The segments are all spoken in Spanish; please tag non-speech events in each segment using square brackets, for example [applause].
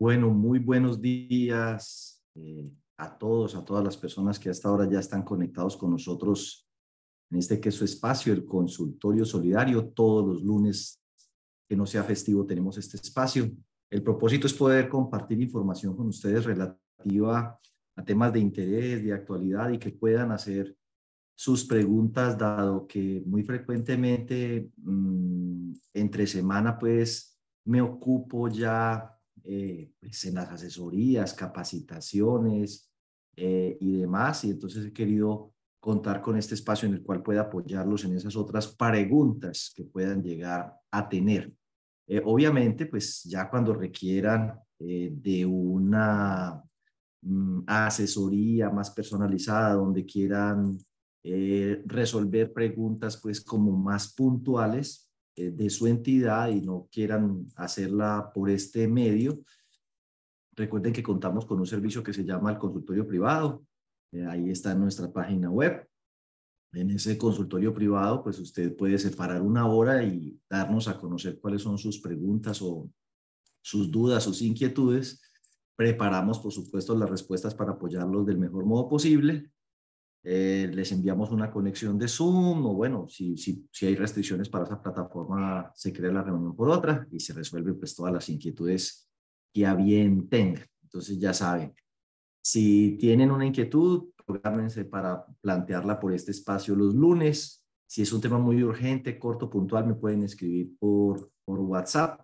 Bueno, muy buenos días eh, a todos, a todas las personas que hasta ahora ya están conectados con nosotros en este que es su espacio, el consultorio solidario. Todos los lunes que no sea festivo tenemos este espacio. El propósito es poder compartir información con ustedes relativa a temas de interés, de actualidad y que puedan hacer sus preguntas, dado que muy frecuentemente mm, entre semana pues me ocupo ya eh, pues en las asesorías, capacitaciones eh, y demás. Y entonces he querido contar con este espacio en el cual pueda apoyarlos en esas otras preguntas que puedan llegar a tener. Eh, obviamente, pues ya cuando requieran de una mm, asesoría más personalizada, donde quieran resolver preguntas pues como más puntuales, eh, de su entidad y no quieran hacerla por este medio, recuerden que contamos con un servicio que se llama el consultorio privado. Eh, ahí está nuestra página web. En ese consultorio privado, pues usted puede separar una hora y darnos a conocer cuáles son sus preguntas o sus dudas, sus inquietudes. Preparamos, por supuesto, las respuestas para apoyarlos del mejor modo posible eh, les enviamos una conexión de Zoom o bueno, si, si, si hay restricciones para esa plataforma, se crea la reunión por otra y se resuelven pues todas las inquietudes que a bien tengan. Entonces ya saben, si tienen una inquietud, programense para plantearla por este espacio los lunes. Si es un tema muy urgente, corto, puntual, me pueden escribir por, por WhatsApp.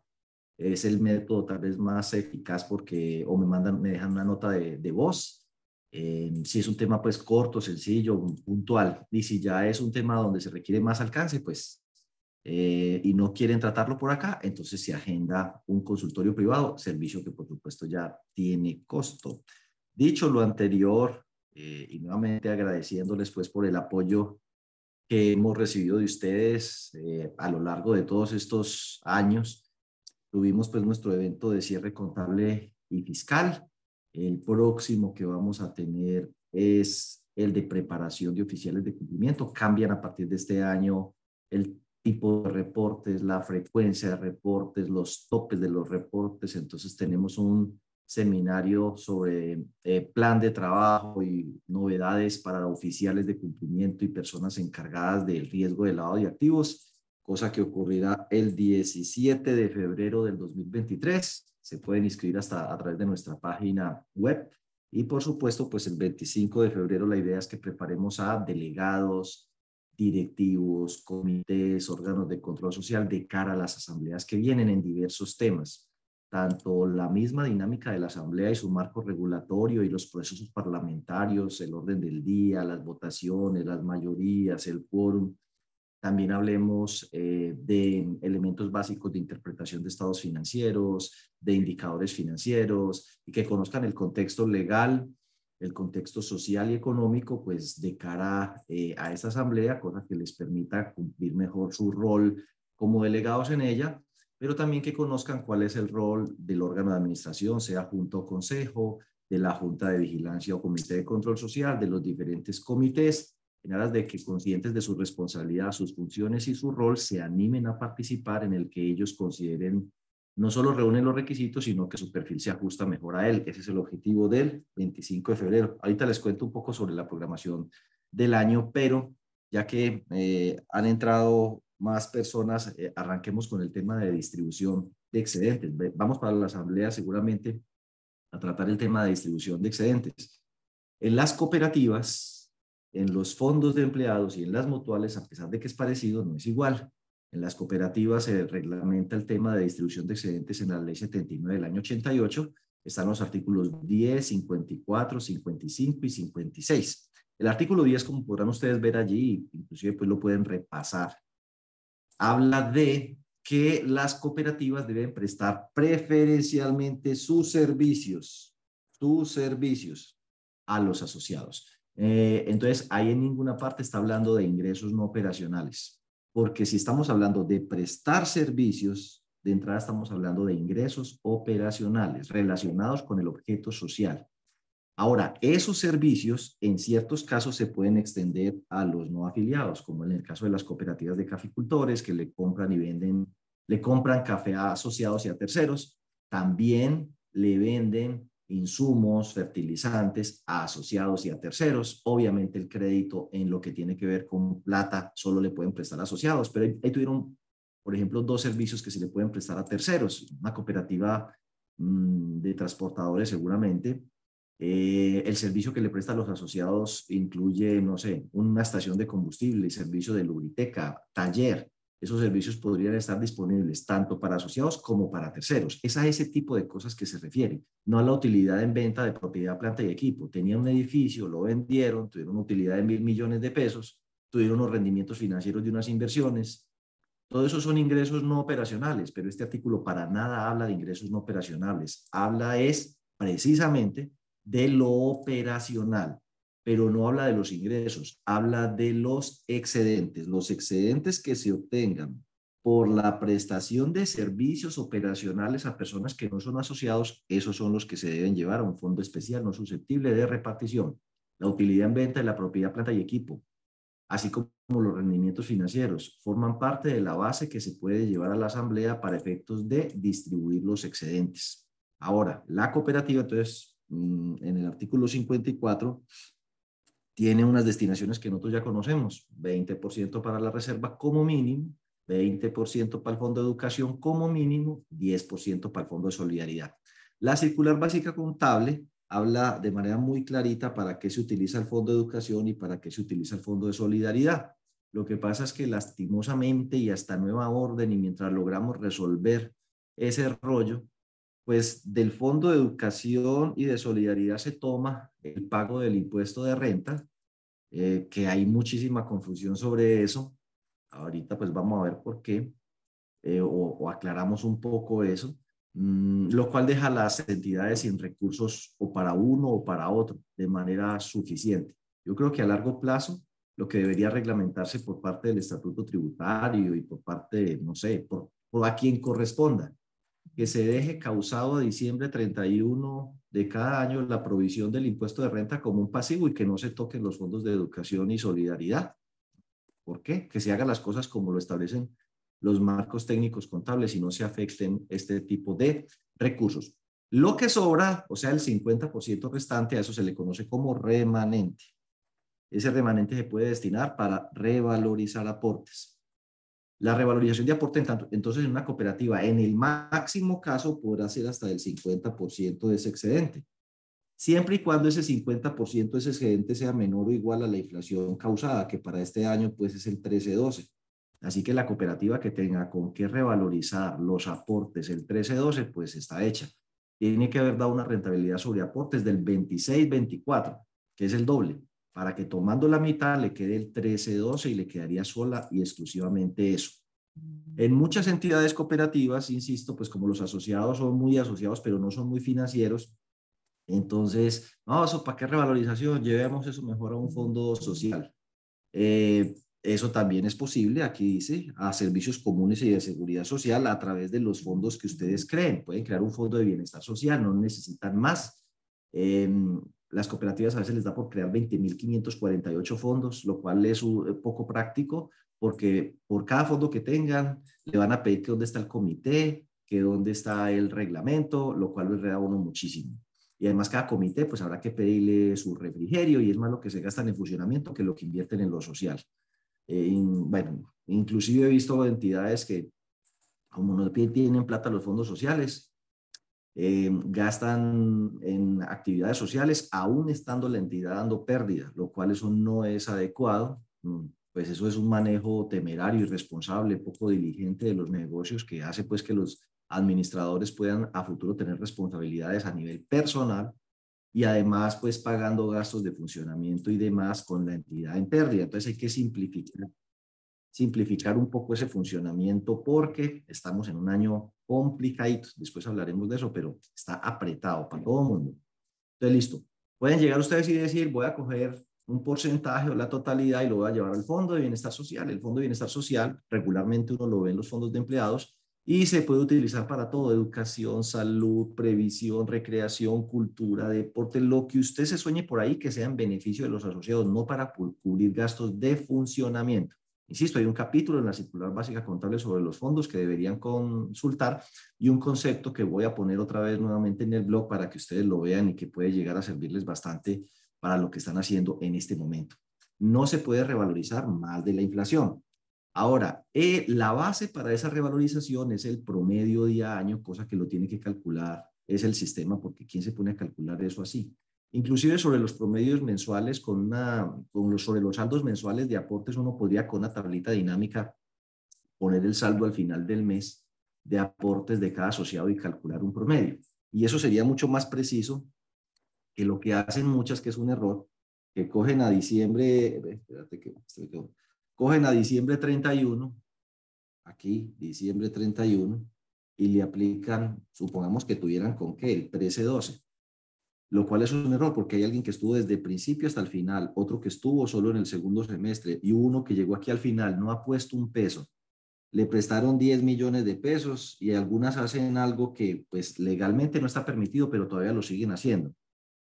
Es el método tal vez más eficaz porque o me mandan, me dejan una nota de, de voz eh, si es un tema pues corto, sencillo, puntual, y si ya es un tema donde se requiere más alcance, pues, eh, y no quieren tratarlo por acá, entonces se agenda un consultorio privado, servicio que por supuesto ya tiene costo. Dicho lo anterior, eh, y nuevamente agradeciéndoles pues por el apoyo que hemos recibido de ustedes a lo largo de todos estos años, tuvimos pues nuestro evento de cierre contable y fiscal, el próximo que vamos a tener es el de preparación de oficiales de cumplimiento. Cambian a partir de este año el tipo de reportes, la frecuencia de reportes, los topes de los reportes. Entonces tenemos un seminario sobre eh, plan de trabajo y novedades para oficiales de cumplimiento y personas encargadas del riesgo de lavado de activos, cosa que ocurrirá el 17 de febrero del 2023 se pueden inscribir hasta a través de nuestra página web. Y por supuesto, pues el 25 de febrero la idea es que preparemos a delegados, directivos, comités, órganos de control social de cara a las asambleas que vienen en diversos temas. Tanto la misma dinámica de la asamblea y su marco regulatorio y los procesos parlamentarios, el orden del día, las votaciones, las mayorías, el quórum, también hablemos eh, de elementos básicos de interpretación de estados financieros, de indicadores financieros y que conozcan el contexto legal, el contexto social y económico, pues de cara eh, a esta asamblea, cosa que les permita cumplir mejor su rol como delegados en ella, pero también que conozcan cuál es el rol del órgano de administración, sea junto o consejo, de la Junta de Vigilancia o Comité de Control Social, de los diferentes comités en aras de que conscientes de su responsabilidad, sus funciones y su rol, se animen a participar en el que ellos consideren no solo reúnen los requisitos, sino que su perfil se ajusta mejor a él. Ese es el objetivo del 25 de febrero. Ahorita les cuento un poco sobre la programación del año, pero ya que eh, han entrado más personas, eh, arranquemos con el tema de distribución de excedentes. Vamos para la asamblea seguramente a tratar el tema de distribución de excedentes. En las cooperativas, en los fondos de empleados y en las mutuales, a pesar de que es parecido, no es igual. En las cooperativas se reglamenta el tema de distribución de excedentes en la ley 79 del año 88. Están los artículos 10, 54, 55 y 56. El artículo 10, como podrán ustedes ver allí, inclusive pues lo pueden repasar, habla de que las cooperativas deben prestar preferencialmente sus servicios, sus servicios a los asociados. Eh, entonces, ahí en ninguna parte está hablando de ingresos no operacionales, porque si estamos hablando de prestar servicios, de entrada estamos hablando de ingresos operacionales relacionados con el objeto social. Ahora, esos servicios en ciertos casos se pueden extender a los no afiliados, como en el caso de las cooperativas de caficultores que le compran y venden, le compran café a asociados y a terceros. También le venden insumos, fertilizantes a asociados y a terceros. Obviamente el crédito en lo que tiene que ver con plata solo le pueden prestar asociados, pero ahí, tuvieron, por ejemplo, dos servicios que se le pueden prestar a terceros. Una cooperativa mm, de transportadores seguramente. Eh, el servicio que le presta a los asociados incluye, no sé, una estación de combustible, servicio de lubriteca, taller, esos servicios podrían estar disponibles tanto para asociados como para terceros. Es a ese tipo de cosas que se refiere, no a la utilidad en venta de propiedad, planta y equipo. Tenían un edificio, lo vendieron, tuvieron una utilidad de mil millones de pesos, tuvieron unos rendimientos financieros de unas inversiones. Todo eso son ingresos no operacionales, pero este artículo para nada habla de ingresos no operacionales. Habla es precisamente de lo operacional pero no habla de los ingresos, habla de los excedentes. Los excedentes que se obtengan por la prestación de servicios operacionales a personas que no son asociados, esos son los que se deben llevar a un fondo especial no susceptible de repartición. La utilidad en venta de la propiedad, planta y equipo, así como los rendimientos financieros, forman parte de la base que se puede llevar a la asamblea para efectos de distribuir los excedentes. Ahora, la cooperativa, entonces, mm, en el artículo 54, tiene unas destinaciones que nosotros ya conocemos, 20% para la reserva como mínimo, 20% para el Fondo de Educación como mínimo, 10% para el Fondo de Solidaridad. La circular básica contable habla de manera muy clarita para qué se utiliza el Fondo de Educación y para qué se utiliza el Fondo de Solidaridad. Lo que pasa es que lastimosamente y hasta nueva orden y mientras logramos resolver ese rollo, pues del Fondo de Educación y de Solidaridad se toma el pago del impuesto de renta, eh, que hay muchísima confusión sobre eso. Ahorita pues vamos a ver por qué, eh, o, aclaramos un poco eso, mm, lo cual deja las entidades sin recursos o para uno o para otro de manera suficiente. Yo creo que a largo plazo lo que debería reglamentarse por parte del estatuto tributario y por parte, no sé, por, por a quien corresponda, que se deje causado a diciembre 31 de cada año la provisión del impuesto de renta como un pasivo y que no se toquen los fondos de educación y solidaridad. ¿Por qué? Que se hagan las cosas como lo establecen los marcos técnicos contables y no se afecten este tipo de recursos. Lo que sobra, o sea, el 50% restante, a eso se le conoce como remanente. Ese remanente se puede destinar para revalorizar aportes. La revalorización de aporte, entonces, en una cooperativa, en el máximo caso, podrá ser hasta el 50% de ese excedente, siempre y cuando ese 50% de ese excedente sea menor o igual a la inflación causada, que para este año pues es el 13-12. Así que la cooperativa que tenga con qué revalorizar los aportes el 13-12, pues está hecha. Tiene que haber dado una rentabilidad sobre aportes del 26-24, que es el doble para que tomando la mitad le quede el 13-12 y le quedaría sola y exclusivamente eso. En muchas entidades cooperativas, insisto, pues como los asociados son muy asociados, pero no son muy financieros, entonces, no, eso, ¿para qué revalorización? Llevemos eso mejor a un fondo social. Eh, eso también es posible, aquí dice, a servicios comunes y de seguridad social a través de los fondos que ustedes creen. Pueden crear un fondo de bienestar social, no necesitan más. Eh, las cooperativas a veces les da por crear 20.548 fondos, lo cual es un, poco práctico porque por cada fondo que tengan le van a pedir que dónde está el comité, que dónde está el reglamento, lo cual le da a uno muchísimo. Y además cada comité pues habrá que pedirle su refrigerio y es más lo que se gastan en funcionamiento que lo que invierten en lo social. Eh, bueno, inclusive he visto entidades que como no tienen plata los fondos sociales, eh, gastan en actividades sociales aún estando la entidad dando pérdida, lo cual eso no es adecuado. Mm, pues eso es un manejo temerario, irresponsable, poco diligente de los negocios que hace pues que los administradores puedan a futuro tener responsabilidades a nivel personal y además pues pagando gastos de funcionamiento y demás con la entidad en pérdida. Entonces hay que simplificar simplificar un poco ese funcionamiento porque estamos en un año complicadito. Después hablaremos de eso, pero está apretado para todo el mundo. Entonces, listo. Pueden llegar ustedes y decir, voy a coger un porcentaje o la totalidad y lo voy a llevar al Fondo de Bienestar Social. El Fondo de Bienestar Social regularmente uno lo ve en los fondos de empleados y se puede utilizar para todo, educación, salud, previsión, recreación, cultura, deporte, lo que usted se sueñe por ahí que sea en beneficio de los asociados, no para cubrir gastos de funcionamiento. Insisto, hay un capítulo en la circular básica contable sobre los fondos que deberían consultar y un concepto que voy a poner otra vez nuevamente en el blog para que ustedes lo vean y que puede llegar a servirles bastante para lo que están haciendo en este momento. No se puede revalorizar más de la inflación. Ahora, eh, la base para esa revalorización es el promedio día a año, cosa que lo tiene que calcular es el sistema, porque ¿quién se pone a calcular eso así? Inclusive sobre los promedios mensuales, con una, los, sobre los saldos mensuales de aportes, uno podría con una tablita dinámica poner el saldo al final del mes de aportes de cada asociado y calcular un promedio. Y eso sería mucho más preciso que lo que hacen muchas, que es un error, que cogen a diciembre, que, cogen a diciembre 31, aquí, diciembre 31, y le aplican, supongamos que tuvieran con qué, el 13-12, lo cual es un error porque hay alguien que estuvo desde el principio hasta el final, otro que estuvo solo en el segundo semestre y uno que llegó aquí al final, no ha puesto un peso. Le prestaron 10 millones de pesos y algunas hacen algo que pues legalmente no está permitido, pero todavía lo siguen haciendo.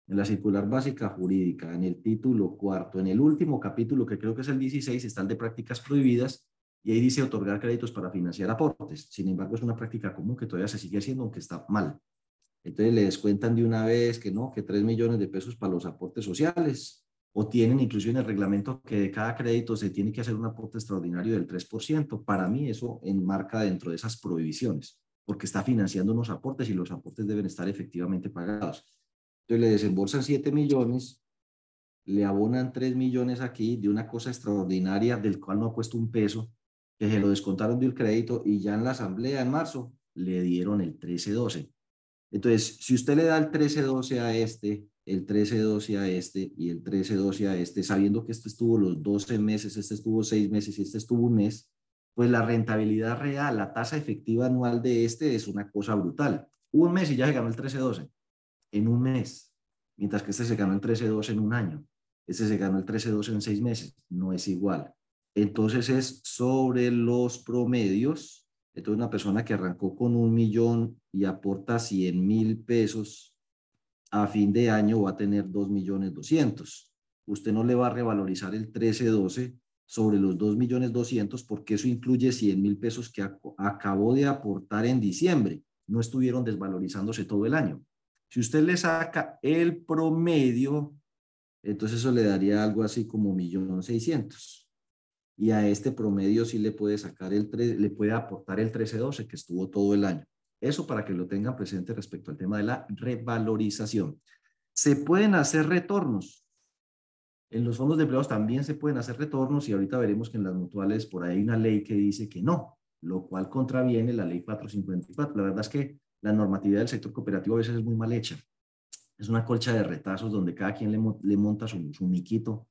En la circular básica jurídica, en el título cuarto, en el último capítulo que creo que es el 16, están de prácticas prohibidas y ahí dice otorgar créditos para financiar aportes. Sin embargo, es una práctica común que todavía se sigue haciendo, aunque está mal. Entonces le descuentan de una vez que no, que 3 millones de pesos para los aportes sociales, o tienen incluso en el reglamento que de cada crédito se tiene que hacer un aporte extraordinario del 3%. Para mí eso enmarca dentro de esas prohibiciones, porque está financiando unos aportes y los aportes deben estar efectivamente pagados. Entonces le desembolsan 7 millones, le abonan 3 millones aquí de una cosa extraordinaria del cual no ha puesto un peso, que se lo descontaron del crédito y ya en la asamblea en marzo le dieron el 13-12. Entonces, si usted le da el 13-12 a este, el 13-12 a este y el 13-12 a este, sabiendo que este estuvo los 12 meses, este estuvo 6 meses y este estuvo un mes, pues la rentabilidad real, la tasa efectiva anual de este es una cosa brutal. Un mes y ya se ganó el 13-12 en un mes, mientras que este se ganó el 13-12 en un año. Este se ganó el 13-12 en seis meses. No es igual. Entonces es sobre los promedios. Entonces una persona que arrancó con un millón y aporta 100 mil pesos a fin de año va a tener 2 millones 200. Usted no le va a revalorizar el 13-12 sobre los 2 millones 200 porque eso incluye 100 mil pesos que acabó de aportar en diciembre. No estuvieron desvalorizándose todo el año. Si usted le saca el promedio, entonces eso le daría algo así como 1.600.000 y a este promedio sí le puede sacar el le puede aportar el 13-12 que estuvo todo el año. Eso para que lo tengan presente respecto al tema de la revalorización. Se pueden hacer retornos. En los fondos de empleados también se pueden hacer retornos y ahorita veremos que en las mutuales por ahí hay una ley que dice que no, lo cual contraviene la ley 454. La verdad es que la normatividad del sector cooperativo a veces es muy mal hecha. Es una colcha de retazos donde cada quien le, le monta su, su miquito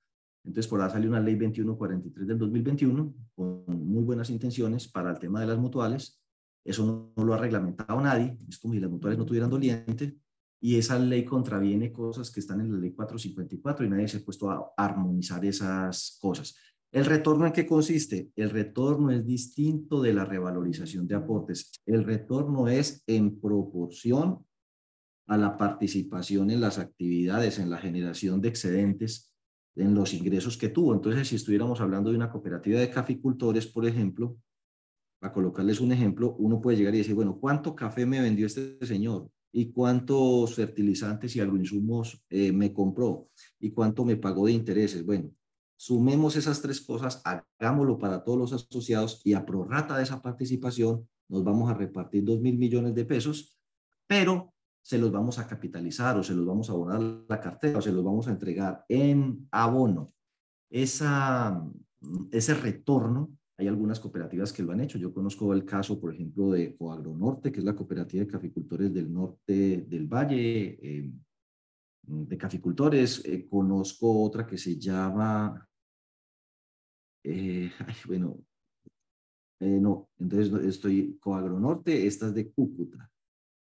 entonces, por ahí salió una ley 2143 del 2021 con muy buenas intenciones para el tema de las mutuales. Eso no, lo ha reglamentado nadie, es como si las mutuales no tuvieran doliente, y esa ley contraviene cosas que están en la ley 454 y nadie se ha puesto a armonizar esas cosas. ¿El retorno en qué consiste? El retorno es distinto de la revalorización de aportes. El retorno es en proporción a la participación en las actividades, en la generación de excedentes en los ingresos que tuvo. Entonces, si estuviéramos hablando de una cooperativa de caficultores, por ejemplo, para colocarles un ejemplo, uno puede llegar y decir, bueno, ¿cuánto café me vendió este señor? ¿Y cuántos fertilizantes y agroinsumos eh, me compró? ¿Y cuánto me pagó de intereses? Bueno, sumemos esas tres cosas, hagámoslo para todos los asociados y a prorrata de esa participación nos vamos a repartir dos mil millones de pesos, pero se los vamos a capitalizar o se los vamos a abonar la cartera o se los vamos a entregar en abono. Esa, ese retorno, hay algunas cooperativas que lo han hecho. Yo conozco el caso, por ejemplo, de Coagronorte, que es la cooperativa de caficultores del norte del valle, eh, de caficultores. Eh, conozco otra que se llama, eh, [laughs] bueno, no, entonces estoy Coagronorte, esta es de Cúcuta.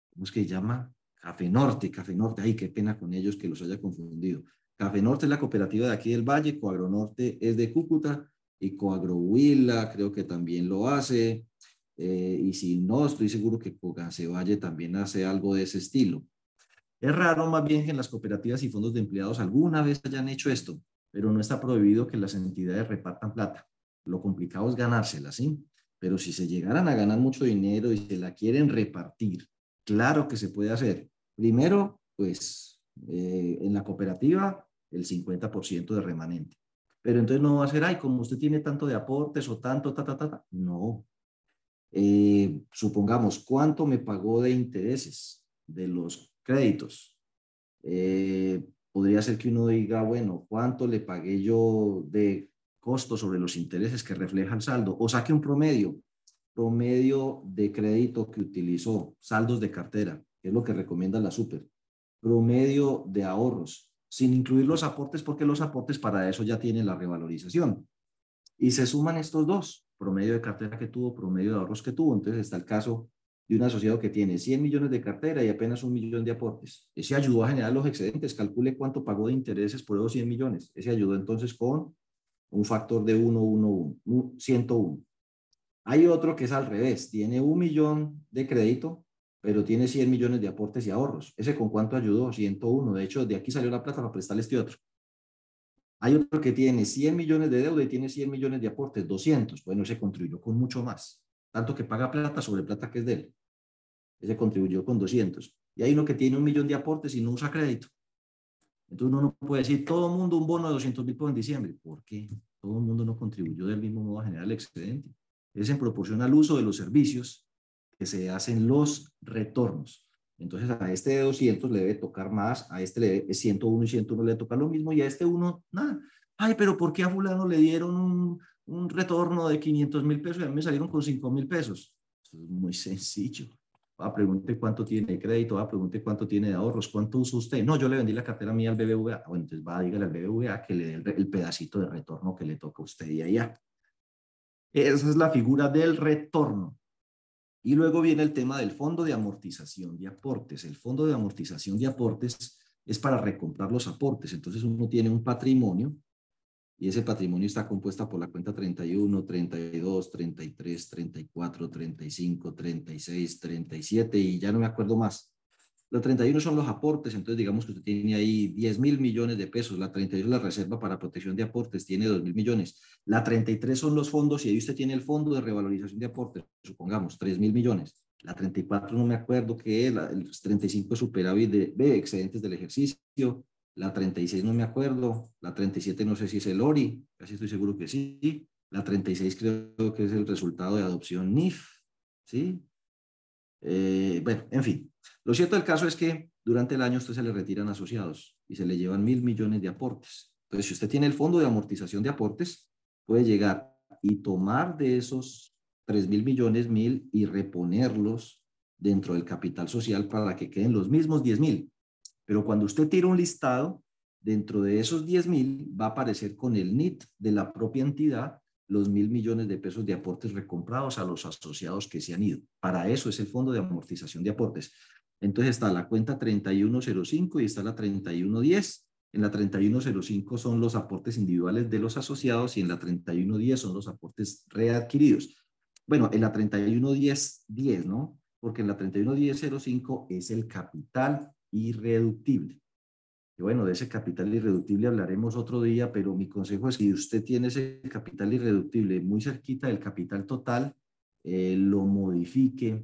¿Cómo es que se llama? Café Norte, Café Norte, ay, qué pena con ellos que los haya confundido. Café Norte es la cooperativa de aquí del Valle, Coagronorte es de Cúcuta y Coagrohuila creo que también lo hace. Eh, y si no, estoy seguro que Valle también hace algo de ese estilo. Es raro más bien que en las cooperativas y fondos de empleados alguna vez hayan hecho esto, pero no está prohibido que las entidades repartan plata. Lo complicado es ganársela, ¿sí? Pero si se llegaran a ganar mucho dinero y se la quieren repartir, claro que se puede hacer. Primero, pues eh, en la cooperativa, el 50% de remanente. Pero entonces no va a ser, ay, como usted tiene tanto de aportes o tanto, ta, ta, ta, ta. No. Eh, supongamos, ¿cuánto me pagó de intereses de los créditos? Eh, podría ser que uno diga, bueno, ¿cuánto le pagué yo de costo sobre los intereses que refleja el saldo, o saque un promedio, promedio de crédito que utilizó, saldos de cartera, es lo que recomienda la super, promedio de ahorros, sin incluir los aportes, porque los aportes para eso ya tienen la revalorización. Y se suman estos dos, promedio de cartera que tuvo, promedio de ahorros que tuvo. Entonces está el caso de un asociado que tiene 100 millones de cartera y apenas un millón de aportes. Ese ayudó a generar los excedentes. Calcule cuánto pagó de intereses por esos 100 millones. Ese ayudó entonces con un factor de 1, 1, 1, 101. Hay otro que es al revés, tiene un millón de crédito, pero tiene 100 millones de aportes y ahorros. ¿Ese con cuánto ayudó? 101. De hecho, de aquí salió la plata para prestarle este otro. Hay otro que tiene 100 millones de deuda y tiene 100 millones de aportes, 200. Bueno, ese contribuyó con mucho más. Tanto que paga plata sobre plata que es de él. Ese contribuyó con 200. Y hay uno que tiene un millón de aportes y no usa crédito. Entonces uno no puede decir, todo el mundo un bono de 200 mil en diciembre. ¿Por qué? Todo el mundo no contribuyó del mismo modo a generar el excedente. Es en proporción al uso de los servicios que se hacen los retornos. Entonces a este de 200 le debe tocar más, a este le debe 101 y 101 le toca lo mismo y a este uno nada. Ay, pero ¿por qué a fulano le dieron un, un retorno de 500 mil pesos y a mí me salieron con 5 mil pesos? Esto es muy sencillo va, pregunte cuánto tiene de crédito, va, pregunte cuánto tiene de ahorros, cuánto usa usted. No, yo le vendí la cartera mía al BBVA. Bueno, entonces va, dígale al BBVA que le dé el, el pedacito de retorno que le toca a usted y allá. Esa es la figura del retorno. Y luego viene el tema del fondo de amortización de aportes. El fondo de amortización de aportes es para recomprar los aportes. Entonces uno tiene un patrimonio y ese patrimonio está compuesta por la cuenta 31, 32, 33, 34, 35, 36, 37 y ya no me acuerdo más. La 31 son los aportes, entonces digamos que usted tiene ahí 10 mil millones de pesos, la 32 es la reserva para protección de aportes, tiene 2 mil millones, la 33 son los fondos y ahí usted tiene el fondo de revalorización de aportes, supongamos 3 mil millones, la 34 no me acuerdo qué es, la, el 35 es superávit de, de excedentes del ejercicio, la 36 no me acuerdo, la 37 no sé si es el ORI, casi estoy seguro que sí, la 36 creo que es el resultado de adopción NIF, ¿sí? Eh, bueno, en fin, lo cierto del caso es que durante el año usted se le retiran asociados y se le llevan mil millones de aportes. Entonces, si usted tiene el fondo de amortización de aportes, puede llegar y tomar de esos tres mil millones mil y reponerlos dentro del capital social para que queden los mismos 10 mil. Pero cuando usted tira un listado, dentro de esos 10 mil va a aparecer con el NIT de la propia entidad los mil millones de pesos de aportes recomprados a los asociados que se han ido. Para eso es el fondo de amortización de aportes. Entonces está la cuenta 3105 y está la 3110. En la 3105 son los aportes individuales de los asociados y en la 3110 son los aportes readquiridos. Bueno, en la 3110, 10, ¿no? Porque en la 311005 es el capital irreductible. Y bueno, de ese capital irreductible hablaremos otro día, pero mi consejo es que si usted tiene ese capital irreductible muy cerquita del capital total, eh, lo modifique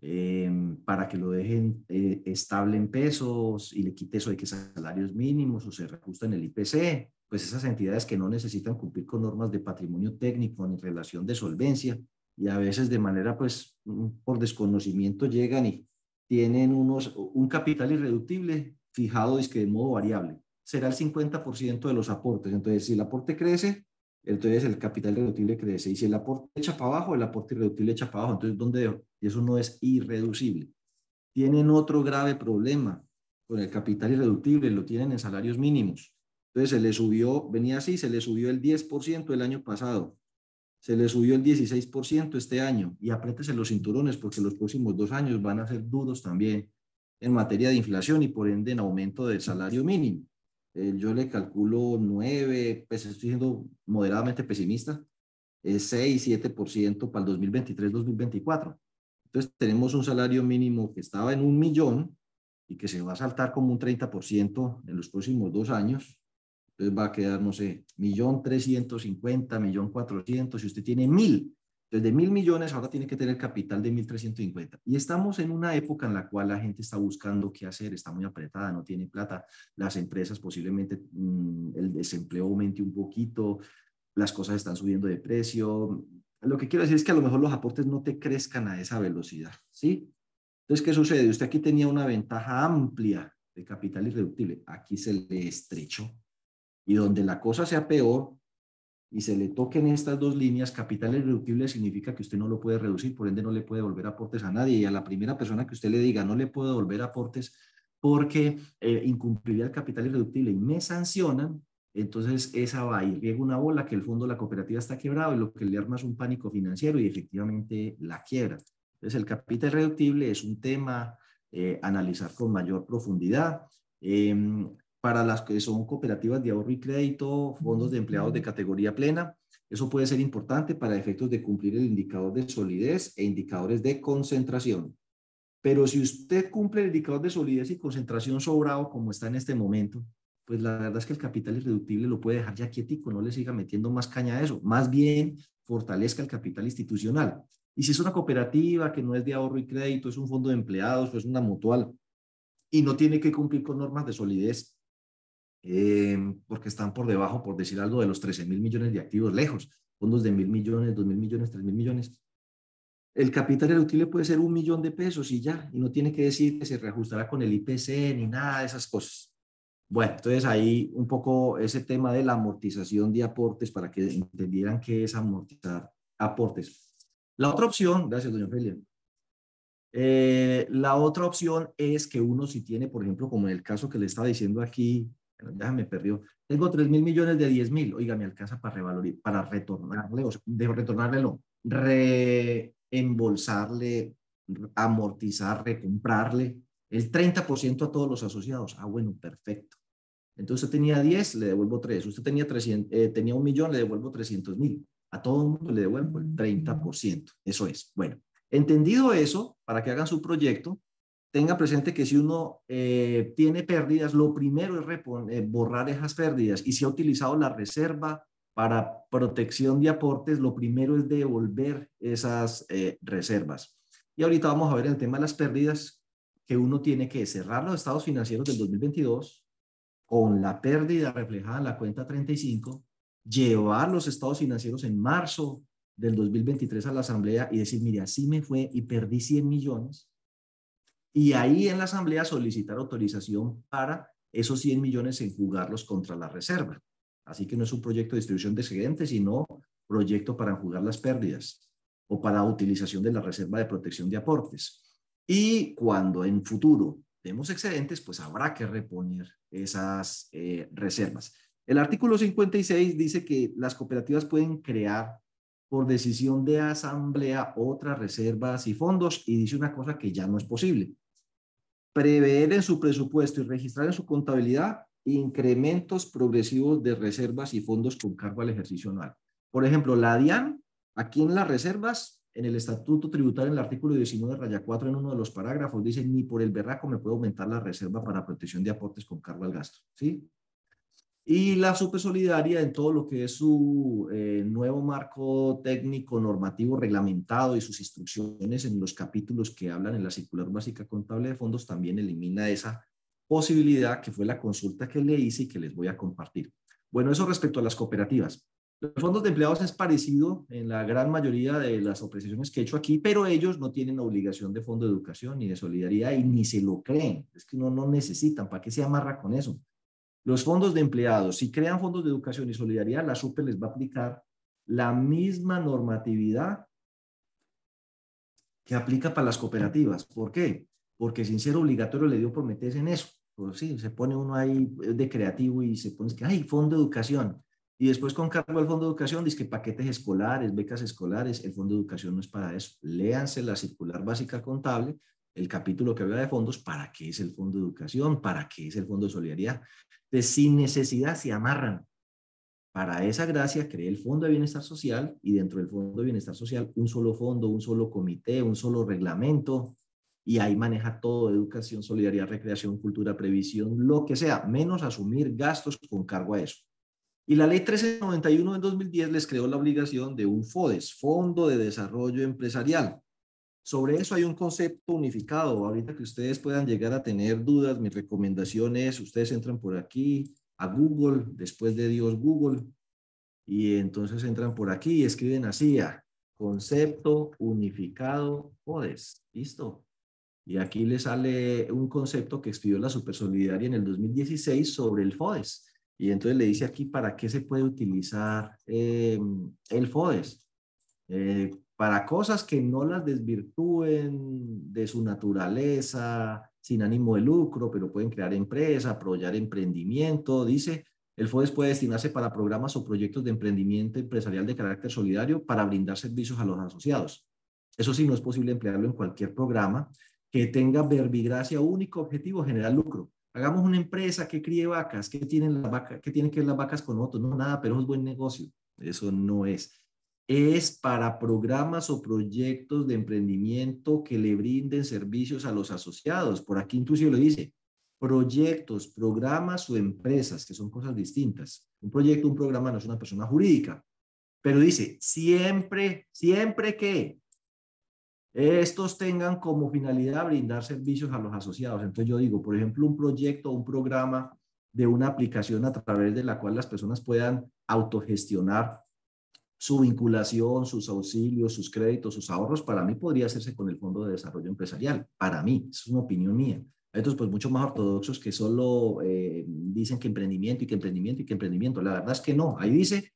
eh, para que lo dejen eh, estable en pesos y le quite eso de que salarios mínimos o se reajusta en el IPC, pues esas entidades que no necesitan cumplir con normas de patrimonio técnico ni relación de solvencia y a veces de manera pues por desconocimiento llegan y tienen unos, un capital irreductible fijado es que de modo variable. Será el 50% de los aportes. Entonces, si el aporte crece, entonces el capital irreductible crece. Y si el aporte echa para abajo, el aporte irreductible echa para abajo. Entonces, ¿dónde Y eso no es irreducible. Tienen otro grave problema con el capital irreductible, lo tienen en salarios mínimos. Entonces, se le subió, venía así, se le subió el 10% el año pasado se le subió el 16% este año y apriétese los cinturones porque los próximos dos años van a ser duros también en materia de inflación y por ende en aumento del salario mínimo. Eh, yo le calculo 9, pues estoy siendo moderadamente pesimista, es 6, 7% para el 2023-2024. Entonces tenemos un salario mínimo que estaba en un millón y que se va a saltar como un 30% en los próximos dos años entonces va a quedar, no sé, millón trescientos cincuenta, millón cuatrocientos, si usted tiene mil, entonces de mil millones ahora tiene que tener capital de mil trescientos cincuenta. Y estamos en una época en la cual la gente está buscando qué hacer, está muy apretada, no tiene plata, las empresas posiblemente mm, el desempleo aumente un poquito, las cosas están subiendo de precio. Lo que quiero decir es que a lo mejor los aportes no te crezcan a esa velocidad, ¿sí? Entonces, ¿qué sucede? Usted aquí tenía una ventaja amplia de capital irreductible, aquí se le estrechó y donde la cosa sea peor y se le toquen estas dos líneas, capital irreductible significa que usted no lo puede reducir, por ende no le puede devolver aportes a nadie. Y a la primera persona que usted le diga no le puedo devolver aportes porque eh, incumpliría el capital irreductible y me sancionan, entonces esa va y riega una bola que el fondo de la cooperativa está quebrado y lo que le arma es un pánico financiero y efectivamente la quiebra. Entonces el capital irreductible es un tema eh, analizar con mayor profundidad. Em, para las que son cooperativas de ahorro y crédito, fondos de empleados de categoría plena. Eso puede ser importante para efectos de cumplir el indicador de solidez e indicadores de concentración. Pero si usted cumple el indicador de solidez y concentración sobrado como está en este momento, pues la verdad es que el capital irreductible lo puede dejar ya quietico, no le siga metiendo más caña a eso. Más bien, fortalezca el capital institucional. Y si es una cooperativa que no es de ahorro y crédito, es un fondo de empleados, pues una mutual, y no tiene que cumplir con normas de solidez, Em, porque están por debajo, por decir algo, de los 13 mil millones de activos, lejos, fondos de mil millones, dos mil millones, tres mil millones. El capital irreductible puede ser un millón de pesos y ya, y no tiene que decir que se reajustará con el IPC ni nada de esas cosas. Bueno, entonces ahí un poco ese tema de la amortización de aportes para que entendieran qué es amortizar aportes. La otra opción, gracias, doña Ophelia. Eh, la otra opción es que uno si tiene, por ejemplo, como en el caso que le estaba diciendo aquí, ya me perdió. Tengo 3 mil millones de 10 mil. Oiga, me alcanza para revalorizar, para retornarle, o sea, retornarle no, reembolsarle, amortizar, recomprarle el 30% a todos los asociados. Ah, bueno, perfecto. Entonces usted tenía 10, le devuelvo 3. Usted tenía, 300, eh, tenía un millón, le devuelvo 300 mil. A todo el mundo le devuelvo el 30%. Eso es. Bueno, entendido eso, para que hagan su proyecto, tenga presente que si uno eh, tiene pérdidas, lo primero es eh, borrar esas pérdidas. Y si ha utilizado la reserva para protección de aportes, lo primero es devolver esas eh, reservas. Y ahorita vamos a ver el tema de las pérdidas, que uno tiene que cerrar los estados financieros del 2022 con la pérdida reflejada en la cuenta 35, llevar los estados financieros en marzo del 2023 a la asamblea y decir, mire, así me fue y perdí 100 millones y ahí en la asamblea solicitar autorización para esos 100 millones en jugarlos contra la reserva. Así que no es un proyecto de distribución de excedentes, sino proyecto para jugar las pérdidas o para utilización de la reserva de protección de aportes. Y cuando en futuro tenemos excedentes, pues habrá que reponer esas eh, reservas. El artículo 56 dice que las cooperativas pueden crear por decisión de asamblea otras reservas y fondos y dice una cosa que ya no es posible. Prever en su presupuesto y registrar en su contabilidad incrementos progresivos de reservas y fondos con cargo al ejercicio anual. Por ejemplo, la DIAN, aquí en las reservas, en el estatuto tributario, en el artículo 19, raya 4, en uno de los parágrafos, dice, ni por el berraco me puedo aumentar la reserva para protección de aportes con cargo al gasto. ¿Sí? Y la Supersolidaria en todo lo que es su eh, nuevo marco técnico normativo reglamentado y sus instrucciones en los capítulos que hablan en la circular básica contable de fondos también elimina esa posibilidad que fue la consulta que le hice y que les voy a compartir. Bueno, eso respecto a las cooperativas. Los fondos de empleados es parecido en la gran mayoría de las apreciaciones que he hecho aquí, pero ellos no tienen obligación de fondo de educación ni de solidaridad y ni se lo creen. Es que no, no necesitan. ¿Para qué se amarra con eso? Los fondos de empleados, si crean fondos de educación y solidaridad, la SUPE les va a aplicar la misma normatividad que aplica para las cooperativas. ¿Por qué? Porque sin ser obligatorio le dio por meterse en eso. Pues sí, se pone uno ahí de creativo y se pone que, hay fondo de educación. Y después con cargo al fondo de educación, dice que paquetes escolares, becas escolares, el fondo de educación no es para eso. Léanse la circular básica contable, el capítulo que habla de fondos, para qué es el fondo de educación, para qué es el fondo de solidaridad de sin necesidad se amarran. Para esa gracia creé el Fondo de Bienestar Social y dentro del Fondo de Bienestar Social un solo fondo, un solo comité, un solo reglamento y ahí maneja todo, educación, solidaridad, recreación, cultura, previsión, lo que sea, menos asumir gastos con cargo a eso. Y la ley 1391 de 2010 les creó la obligación de un FODES, Fondo de Desarrollo Empresarial. Sobre eso hay un concepto unificado. Ahorita que ustedes puedan llegar a tener dudas, mi recomendación es, ustedes entran por aquí a Google, después de Dios Google, y entonces entran por aquí y escriben así, a concepto unificado FODES. Listo. Y aquí les sale un concepto que escribió la Supersolidaria en el 2016 sobre el FODES. Y entonces le dice aquí para qué se puede utilizar eh, el FODES. Eh, para cosas que no las desvirtúen de su naturaleza, sin ánimo de lucro, pero pueden crear empresa, apoyar emprendimiento. Dice, el FODES puede destinarse para programas o proyectos de emprendimiento empresarial de carácter solidario para brindar servicios a los asociados. Eso sí, no es posible emplearlo en cualquier programa que tenga verbigracia único objetivo, generar lucro. Hagamos una empresa que críe vacas, que tienen, la vaca, que tienen que ver las vacas con otros. No, nada, pero es buen negocio. Eso no es. Es para programas o proyectos de emprendimiento que le brinden servicios a los asociados. Por aquí inclusive lo dice. Proyectos, programas o empresas, que son cosas distintas. Un proyecto, un programa no es una persona jurídica. Pero dice, siempre, siempre que estos tengan como finalidad brindar servicios a los asociados. Entonces yo digo, por ejemplo, un proyecto, un programa de una aplicación a través de la cual las personas puedan autogestionar su vinculación, sus auxilios, sus créditos, sus ahorros, para mí podría hacerse con el Fondo de Desarrollo Empresarial. Para mí, es una opinión mía. Hay otros, pues, mucho más ortodoxos que solo eh, dicen que emprendimiento y que emprendimiento y que emprendimiento. La verdad es que no. Ahí dice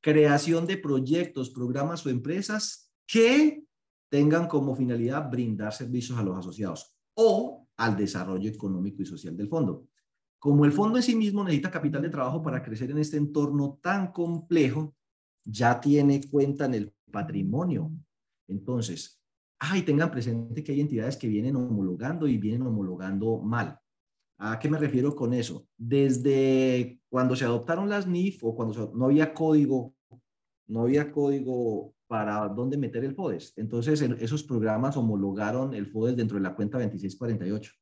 creación de proyectos, programas o empresas que tengan como finalidad brindar servicios a los asociados o al desarrollo económico y social del fondo. Como el fondo en sí mismo necesita capital de trabajo para crecer en este entorno tan complejo, ya tiene cuenta en el patrimonio. Entonces, ay, tengan presente que hay entidades que vienen homologando y vienen homologando mal. ¿A qué me refiero con eso? Desde cuando se adoptaron las NIF o cuando no había código, no había código para dónde meter el FODES. Entonces, esos programas homologaron el FODES dentro de la cuenta 2648.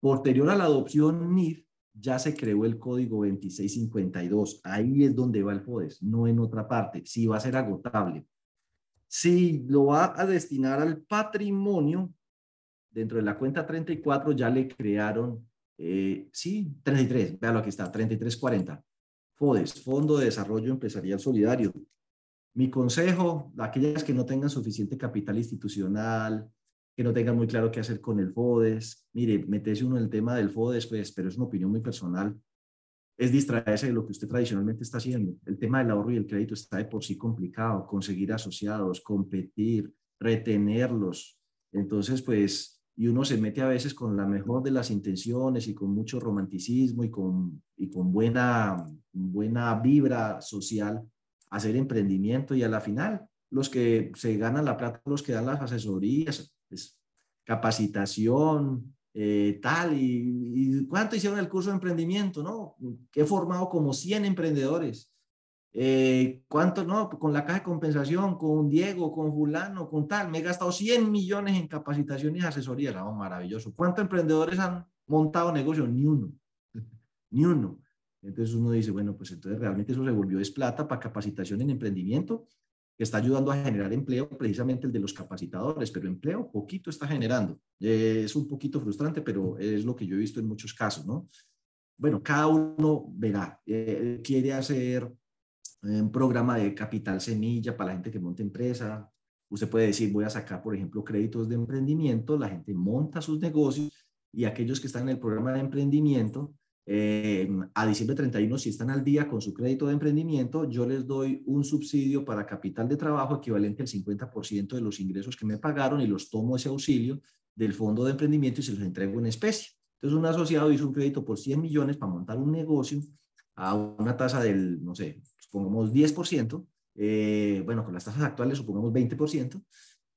Posterior a la adopción NIF, ya se creó el código 2652. Ahí es donde va el FODES, no en otra parte. Si va a ser agotable. Si lo va a destinar al patrimonio, dentro de la cuenta 34 ya le crearon, eh, sí, 33, véalo aquí está, 3340. FODES, Fondo de Desarrollo Empresarial Solidario. Mi consejo, aquellas que no tengan suficiente capital institucional, que no tengan muy claro qué hacer con el FODES, mire, metese uno en el tema del FODES, pues, pero es una opinión muy personal, es distraerse de lo que usted tradicionalmente está haciendo. El tema del ahorro y el crédito está de por sí complicado, conseguir asociados, competir, retenerlos. Entonces, pues, y uno se mete a veces con la mejor de las intenciones y con mucho romanticismo y con, y con buena, buena vibra social hacer emprendimiento y a la final los que se ganan la plata, los que dan las asesorías, pues, capacitación, eh, tal, y, cuánto hicieron el curso de emprendimiento, ¿no? He formado como 100 emprendedores. Eh, ¿Cuánto, no? Con la caja de compensación, con Diego, con fulano, con tal, me he gastado 100 millones en capacitación y asesoría, no, maravilloso. ¿Cuántos emprendedores han montado negocio? Ni uno, [laughs] ni uno. Entonces uno dice, bueno, pues entonces realmente eso se volvió es plata para capacitación en emprendimiento, está ayudando a generar empleo, precisamente el de los capacitadores, pero empleo poquito está generando. es un poquito frustrante, pero es lo que yo he visto en muchos casos, ¿no? Bueno, cada uno verá, eh, quiere hacer un programa de capital semilla para la gente que monta empresa. Usted puede decir, voy a sacar, por ejemplo, créditos de emprendimiento, la gente monta sus negocios y aquellos que están en el programa de emprendimiento eh, a diciembre 31, si están al día con su crédito de emprendimiento, yo les doy un subsidio para capital de trabajo equivalente al 50% de los ingresos que me pagaron y los tomo ese auxilio del fondo de emprendimiento y se los entrego en especie. Entonces, un asociado hizo un crédito por 100 millones para montar un negocio a una tasa del, no sé, supongamos 10%, eh, bueno, con las tasas actuales supongamos 20%,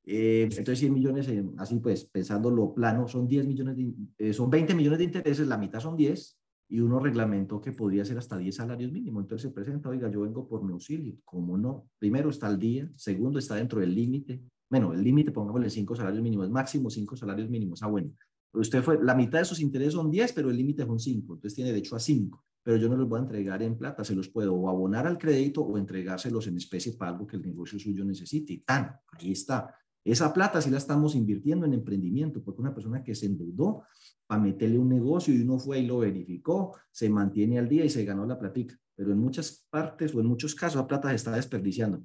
eh, entonces 100 millones, así pues, pensando lo plano, son 10 millones, de, son 20 millones de intereses, la mitad son 10, y uno reglamentó que podía ser hasta 10 salarios mínimos. Entonces se presenta, oiga, yo vengo por mi auxilio. ¿Cómo no? Primero está al día, segundo está dentro del límite. Bueno, el límite, pongámosle 5 salarios mínimos, máximo 5 salarios mínimos. Ah, bueno. Usted fue, la mitad de sus intereses son 10, pero el límite son 5, entonces tiene derecho a 5. pero yo no los voy a entregar en plata, se los puedo o abonar al crédito o entregárselos en especie para algo que el negocio suyo necesite. Tan, ahí está. Esa plata sí la estamos invirtiendo en emprendimiento, porque una persona que se endeudó para meterle un negocio y uno fue y lo verificó, se mantiene al día y se ganó la platica. Pero en muchas partes o en muchos casos la plata se está desperdiciando.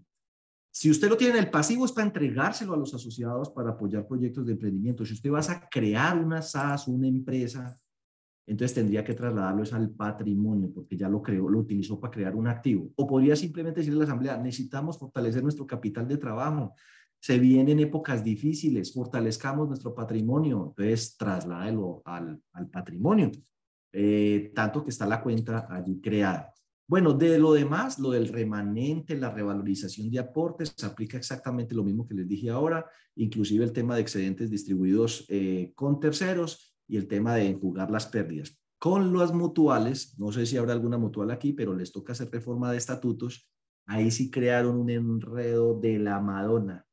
Si usted lo tiene en el pasivo es para entregárselo a los asociados para apoyar proyectos de emprendimiento. Si usted va a crear una SAS, una empresa, entonces tendría que trasladarlo al patrimonio porque ya lo creó, lo utilizó para crear un activo. O podría simplemente decirle a la asamblea, necesitamos fortalecer nuestro capital de trabajo. Se vienen épocas difíciles, fortalezcamos nuestro patrimonio. Entonces trasládelo al, al patrimonio, eh, tanto que está la cuenta allí creada. Bueno, de lo demás, lo del remanente, la revalorización de aportes, se aplica exactamente lo mismo que les dije ahora, inclusive el tema de excedentes distribuidos eh, con terceros y el tema de enjugar las pérdidas. Con las mutuales, no sé si habrá alguna mutual aquí, pero les toca hacer reforma de estatutos. Ahí sí crearon un enredo de la Madonna.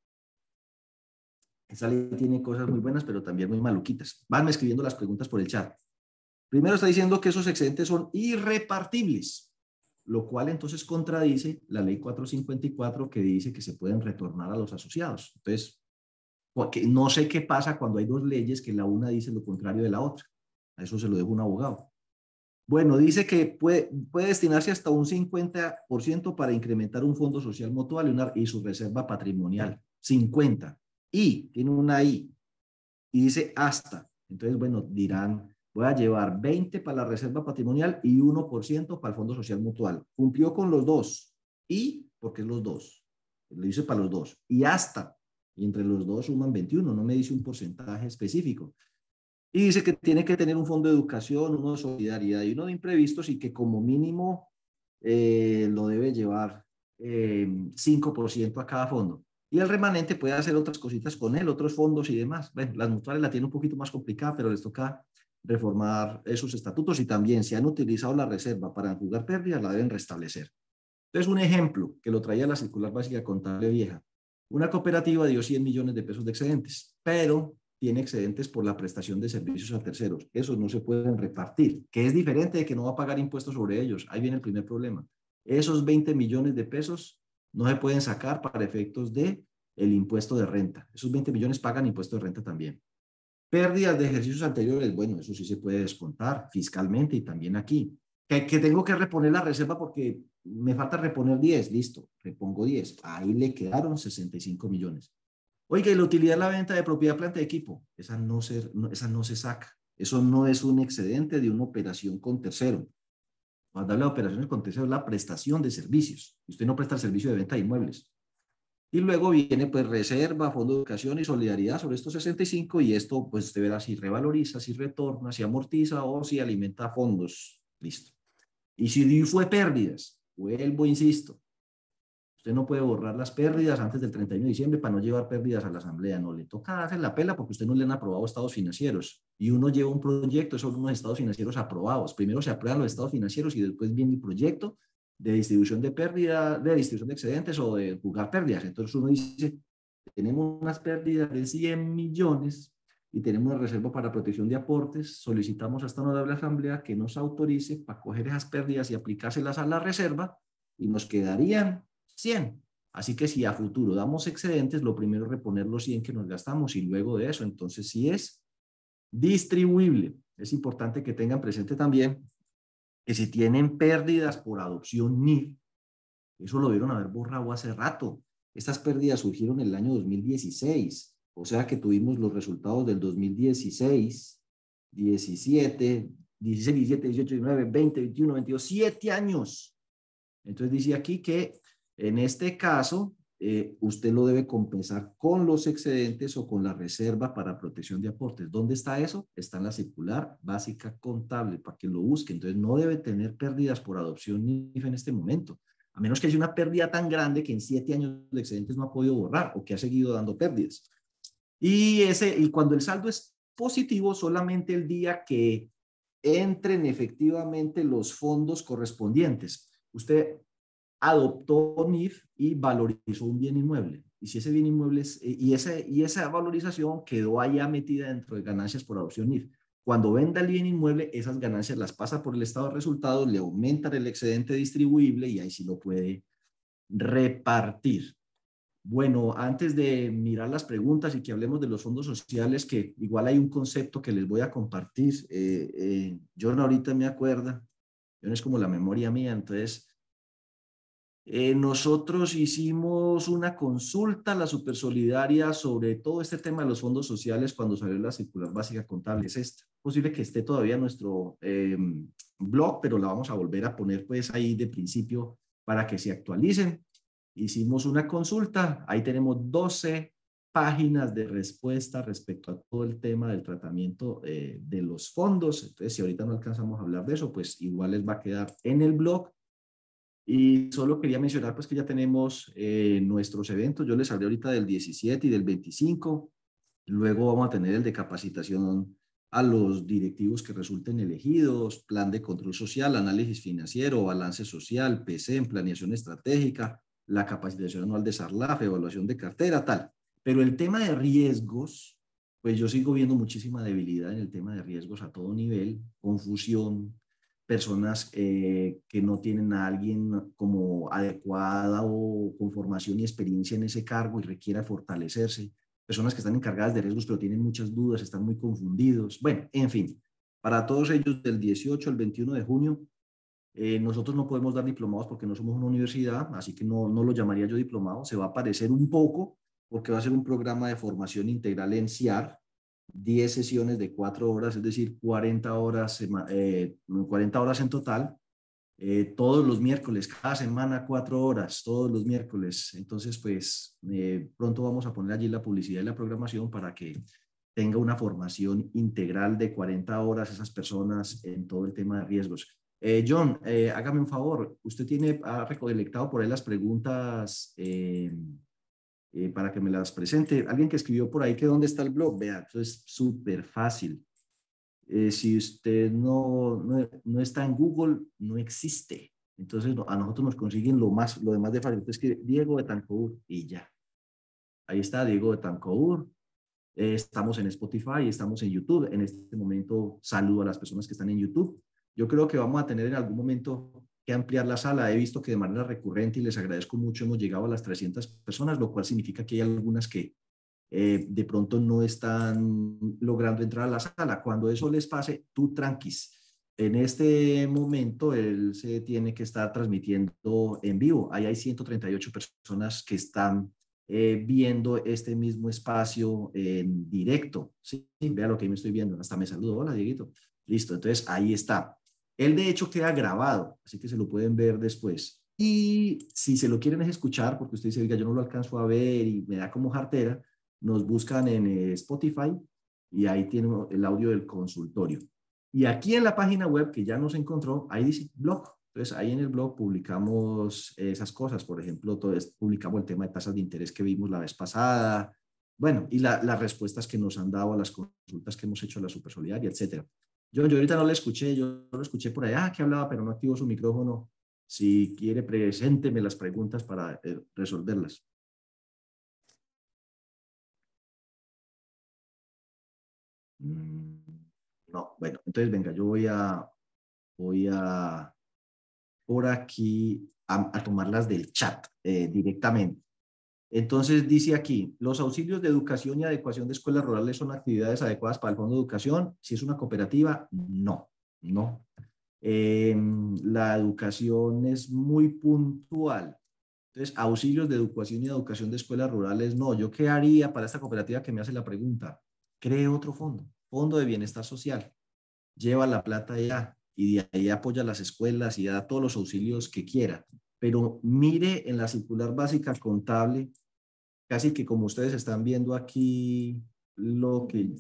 Esa ley tiene cosas muy buenas, pero también muy maluquitas. Van escribiendo las preguntas por el chat. Primero está diciendo que esos excedentes son irrepartibles, lo cual entonces contradice la ley 454 que dice que se pueden retornar a los asociados. Entonces, no sé qué pasa cuando hay dos leyes que la una dice lo contrario de la otra. A eso se lo dejo un abogado. Bueno, dice que puede, puede destinarse hasta un 50% para incrementar un fondo social mutual y, y su reserva patrimonial. 50. Y, tiene una I. Y dice hasta. Entonces, bueno, dirán, voy a llevar 20 para la reserva patrimonial y 1% para el fondo social mutual. Cumplió con los dos. Y, porque es los dos. Lo dice para los dos. Y hasta y entre los dos suman 21, no me dice un porcentaje específico. Y dice que tiene que tener un fondo de educación, uno de solidaridad y uno de imprevistos y que como mínimo eh, lo debe llevar eh, 5% a cada fondo. Y el remanente puede hacer otras cositas con él, otros fondos y demás. Bueno, las mutuales la tienen un poquito más complicada, pero les toca reformar esos estatutos y también si han utilizado la reserva para jugar pérdidas, la deben restablecer. Entonces, un ejemplo que lo traía la circular básica contable vieja. Una cooperativa dio 100 millones de pesos de excedentes, pero tiene excedentes por la prestación de servicios a terceros. Esos no se pueden repartir, que es diferente de que no va a pagar impuestos sobre ellos. Ahí viene el primer problema. Esos 20 millones de pesos no se pueden sacar para efectos de el impuesto de renta. Esos 20 millones pagan impuesto de renta también. Pérdidas de ejercicios anteriores, bueno, eso sí se puede descontar fiscalmente y también aquí. Que, tengo que reponer la reserva porque me falta reponer 10, listo, repongo 10. Ahí le quedaron 65 millones. Oiga, y la utilidad de la venta de propiedad, planta de equipo, esa no se, esa no se saca. Eso no es un excedente de una operación con tercero. Cuando habla de operaciones con tercero, es la prestación de servicios. Usted no presta el servicio de venta de inmuebles. Y luego viene pues reserva, fondo de educación y solidaridad sobre estos 65 y esto pues usted verá si revaloriza, si retorna, si amortiza o si alimenta fondos. Listo. Y si fue pérdidas, Vuelvo, insisto. Usted no puede borrar las pérdidas antes del 31 de diciembre para no llevar pérdidas a la asamblea. No le toca hacer la pela porque usted no le han aprobado estados financieros. Y uno lleva un proyecto sobre unos estados financieros aprobados. Primero se aprueban los estados financieros y después viene el proyecto de distribución de pérdida, de distribución de excedentes o de jugar pérdidas. Entonces uno dice, tenemos unas pérdidas de 100 millones y tenemos una reserva para protección de aportes, solicitamos a esta honorable asamblea que nos autorice para coger esas pérdidas y aplicárselas a la reserva y nos quedarían 100. Así que si a futuro damos excedentes, lo primero es reponer los 100 que nos gastamos y luego de eso, entonces si es distribuible. Es importante que tengan presente también que si tienen pérdidas por adopción NIF, eso lo dieron haber borrado hace rato. Estas pérdidas surgieron en el año 2016 o sea que tuvimos los resultados del 2016, 17, 16, 17, 18, 19, 20, 21, 22, 7 años. Entonces dice aquí que en este caso eh, usted lo debe compensar con los excedentes o con la reserva para protección de aportes. ¿Dónde está eso? Está en la circular básica contable para que lo busque. Entonces no debe tener pérdidas por adopción NIF en este momento, a menos que haya una pérdida tan grande que en siete años de excedentes no ha podido borrar o que ha seguido dando pérdidas. Y, ese, y cuando el saldo es positivo, solamente el día que entren efectivamente los fondos correspondientes. Usted adoptó NIF y valorizó un bien inmueble. Y si ese bien inmueble es, y, ese, y esa valorización quedó allá metida dentro de ganancias por adopción NIF. Cuando venda el bien inmueble, esas ganancias las pasa por el estado de resultados, le aumentan el excedente distribuible y ahí sí lo puede repartir. Bueno, antes de mirar las preguntas y que hablemos de los fondos sociales, que igual hay un concepto que les voy a compartir. Eh, eh, yo ahorita me acuerdo, no es como la memoria mía, entonces eh, nosotros hicimos una consulta a la Supersolidaria sobre todo este tema de los fondos sociales cuando salió la circular básica contable. Es esta. posible que esté todavía en nuestro em, blog, pero la vamos a volver a poner pues ahí de principio para que se actualicen. Hicimos una consulta, ahí tenemos 12 páginas de respuesta respecto a todo el tema del tratamiento eh, de los fondos. Entonces, si ahorita no alcanzamos a hablar de eso, pues igual les va a quedar en el blog y solo quería mencionar pues que ya tenemos eh, nuestros eventos. Yo les hablé ahorita del 17 y del 25. Luego vamos a tener el de capacitación a los directivos que resulten elegidos, plan de control social, análisis financiero, balance social, PC planeación estratégica, la capacitación anual de SARLAF, evaluación de cartera, tal. Pero el tema de riesgos, pues yo sigo viendo muchísima debilidad en el tema de riesgos a todo nivel, confusión, personas eh, que no tienen a alguien como adecuada o con formación y experiencia en ese cargo y requiera fortalecerse, personas que están encargadas de riesgos pero tienen muchas dudas, están muy confundidos. Bueno, en fin, para todos ellos del 18 al 21 de junio, eh, nosotros no podemos dar diplomados porque no somos una universidad, así que no, no lo llamaría yo diplomado, se va a parecer un poco porque va a ser un programa de formación integral en CIAR, 10 sesiones de 4 horas, es decir, 40 horas, 40 eh, horas en total, eh, todos los miércoles, cada semana 4 horas, todos los miércoles. Entonces, pues eh, pronto vamos a poner allí la publicidad y la programación para que tenga una formación integral de 40 horas esas personas en todo el tema de riesgos. John, hágame un favor, usted tiene, ha recolectado por ahí las preguntas eh, para que me las presente. Alguien que escribió por ahí que dónde está el blog, vea, eso es súper fácil. Eh, si usted no, no, no, está en Google, no existe. Entonces a nosotros nos consiguen lo, más, lo demás de fácil. Entonces que Diego de Tancour y ya. Ahí está Diego de Tancour. Eh, estamos en Spotify, estamos en YouTube. En este momento saludo a las personas que están en YouTube. Yo creo que vamos a tener en algún momento ampliar la sala. He visto que de manera recurrente, y les agradezco mucho, hemos llegado a las 300 personas, lo cual significa que hay algunas que eh, de pronto no están logrando entrar a la sala. Cuando eso les pase, tú tranquis. En este momento, él se tiene que estar transmitiendo en vivo. Ahí hay 138 personas que están eh, viendo este mismo espacio en directo. Sí, vea lo que me estoy viendo. Hasta me saludo. Hola, Dieguito. Listo. Entonces, ahí está. Él de hecho queda grabado, así que se lo pueden ver después. Y si se lo quieren escuchar, porque usted dice, oiga, yo no lo alcanzo a ver y me da como jartera, nos buscan en eh, Spotify y ahí tienen el audio del consultorio. Y aquí en la página web que ya nos encontró, ahí dice blog. Entonces, ahí en el blog publicamos esas cosas. Por ejemplo, todo publicamos el tema de tasas de interés que vimos la vez pasada. Bueno, y las respuestas que nos han dado a las consultas que hemos hecho a la Supersolidaria, etcétera. Yo, yo ahorita no le escuché, yo lo escuché por allá ah, que hablaba, pero no activó su micrófono. Si quiere, presénteme las preguntas para eh, resolverlas. Mm, no, bueno, entonces venga, yo voy a, voy a, por aquí, a, tomarlas del chat eh, directamente. Entonces dice aquí, los auxilios de educación y adecuación de escuelas rurales son actividades adecuadas para el Fondo de Educación. Si es una cooperativa, no, no. Em, la educación es muy puntual. Entonces, auxilios de educación y educación de escuelas rurales, no. ¿Yo qué haría para esta cooperativa que me hace la pregunta? Cree otro fondo, fondo de bienestar social. Lleva la plata allá y de ahí apoya las escuelas y da todos los auxilios que quiera. Pero mire en la circular básica contable casi que como ustedes están viendo aquí, lo que,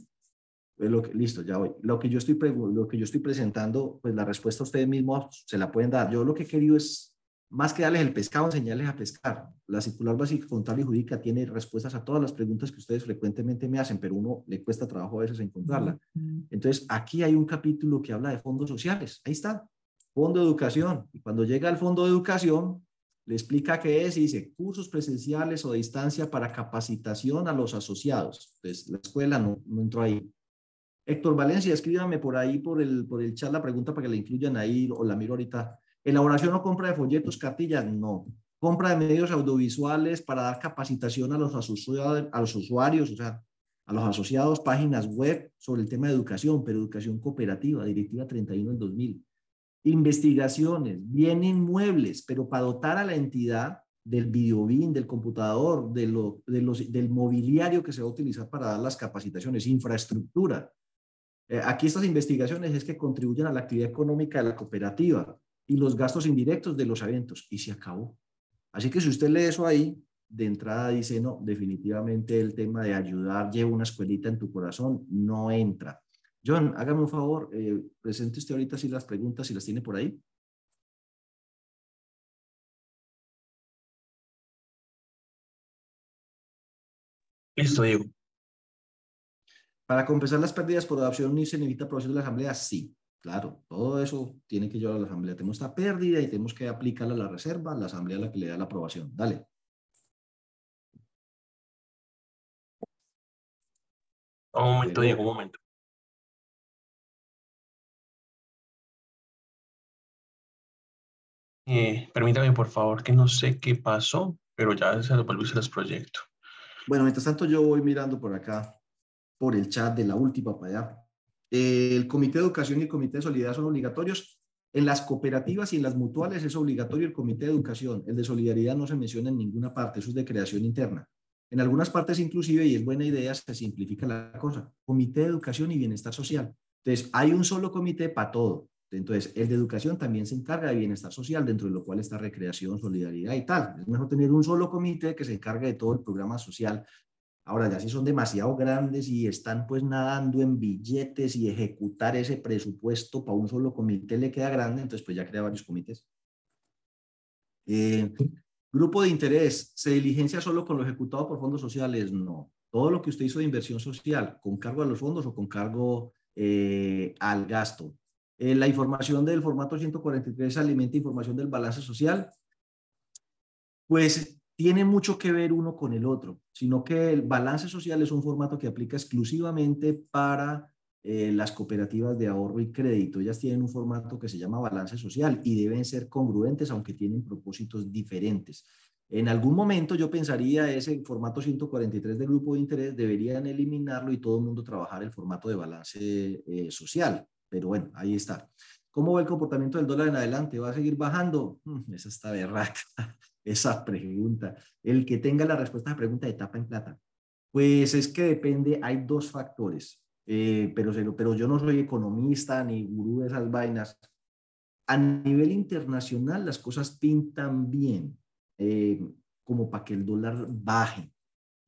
lo que listo, ya voy. Lo que yo estoy, lo que yo estoy presentando, pues la respuesta ustedes mismos se la pueden dar. Yo lo que he querido es, más que darles el pescado, enseñarles a pescar. La circular básica contable y jurídica tiene respuestas a todas las preguntas que ustedes frecuentemente me hacen, pero uno le cuesta trabajo a veces encontrarla. Entonces, aquí hay un capítulo que habla de fondos sociales. Ahí está, fondo de educación. Y cuando llega al fondo de educación, explica qué es y dice cursos presenciales o de distancia para capacitación a los asociados. Entonces, la escuela no, no entró ahí. Héctor Valencia, escríbame por ahí, por el, por el chat, la pregunta para que la incluyan ahí o la miro ahorita. ¿Elaboración o compra de folletos, cartillas? No. ¿Compra de medios audiovisuales para dar capacitación a los, asociados, a los usuarios, o sea, a los asociados, páginas web sobre el tema de educación, pero educación cooperativa, Directiva 31 del 2000. Investigaciones, bien inmuebles, pero para dotar a la entidad del videobin, del computador, de lo, de los, del mobiliario que se va a utilizar para dar las capacitaciones, infraestructura. Eh, aquí estas investigaciones es que contribuyen a la actividad económica de la cooperativa y los gastos indirectos de los eventos. Y se acabó. Así que si usted lee eso ahí, de entrada dice, no, definitivamente el tema de ayudar, lleva una escuelita en tu corazón, no entra. John, hágame un favor, eh, presente usted ahorita si las preguntas, si las tiene por ahí. Listo, Diego. Para compensar las pérdidas por adopción ni se necesita aprobación de la asamblea, sí, claro, todo eso tiene que llevar a la asamblea. Tenemos esta pérdida y tenemos que aplicarla a la reserva, la asamblea es la que le da la aprobación. Dale. Un momento, Diego, un momento. Eh, permítame, por favor, que no sé qué pasó, pero ya se devuelve los proyectos. Bueno, mientras tanto yo voy mirando por acá, por el chat de la última para allá. el Comité de Educación y el Comité de Solidaridad son obligatorios. En las cooperativas y en las mutuales es obligatorio el Comité de Educación. El de Solidaridad no se menciona en ninguna parte, eso es de creación interna. En algunas partes inclusive, y es buena idea, se simplifica la cosa. Comité de Educación y Bienestar Social. Entonces, hay un solo comité para todo. Entonces, el de educación también se encarga de bienestar social, dentro de lo cual está recreación, solidaridad y tal. Es mejor tener un solo comité que se encargue de todo el programa social. Ahora, ya si son demasiado grandes y están pues nadando en billetes y ejecutar ese presupuesto para un solo comité le queda grande, entonces pues ya crea varios comités. Eh, grupo de interés, ¿se diligencia solo con lo ejecutado por fondos sociales? No. Todo lo que usted hizo de inversión social, con cargo a los fondos o con cargo eh, al gasto eh, la información del formato 143 alimenta información del balance social, pues tiene mucho que ver uno con el otro, sino que el balance social es un formato que aplica exclusivamente para eh, las cooperativas de ahorro y crédito. Ellas tienen un formato que se llama balance social y deben ser congruentes, aunque tienen propósitos diferentes. En algún momento yo pensaría ese formato 143 de grupo de interés deberían eliminarlo y todo el mundo trabajar el formato de balance eh, social. Pero bueno, ahí está. ¿Cómo va el comportamiento del dólar en adelante? ¿Va a seguir bajando? Mm, esa está berraca, [laughs] esa pregunta. El que tenga la respuesta a la pregunta de tapa en plata. Pues es que depende, hay dos factores, eh, pero, pero yo no soy economista ni gurú de esas vainas. A nivel internacional las cosas pintan bien, eh, como para que el dólar baje.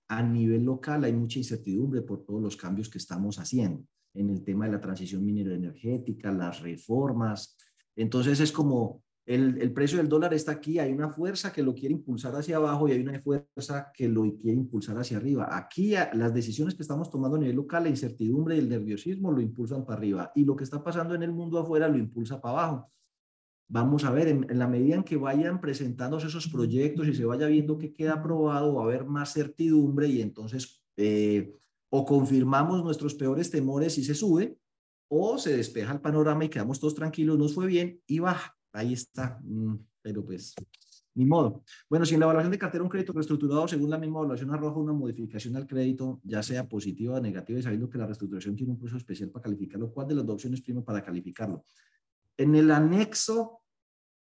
A nivel local hay mucha incertidumbre por todos los cambios que estamos haciendo en el tema de la transición minero-energética, las reformas. Entonces es como el, el, precio del dólar está aquí, hay una fuerza que lo quiere impulsar hacia abajo y hay una fuerza que lo quiere impulsar hacia arriba. Aquí las decisiones que estamos tomando a nivel local, la incertidumbre y el nerviosismo lo impulsan para arriba y lo que está pasando en el mundo afuera lo impulsa para abajo. Vamos a ver, en, la medida en que vayan presentándose esos proyectos y se vaya viendo que queda aprobado, va a haber más certidumbre y entonces eh, o confirmamos nuestros peores temores y se sube, o se despeja el panorama y quedamos todos tranquilos, nos fue bien y baja. Ahí está. Mm, pero pues, ni modo. Bueno, si en la evaluación de cartera un crédito reestructurado, según la misma evaluación, arroja una modificación al crédito, ya sea positiva o negativa, y sabiendo que la reestructuración tiene un proceso especial para calificarlo, ¿cuál de las dos opciones prima para calificarlo? En el anexo,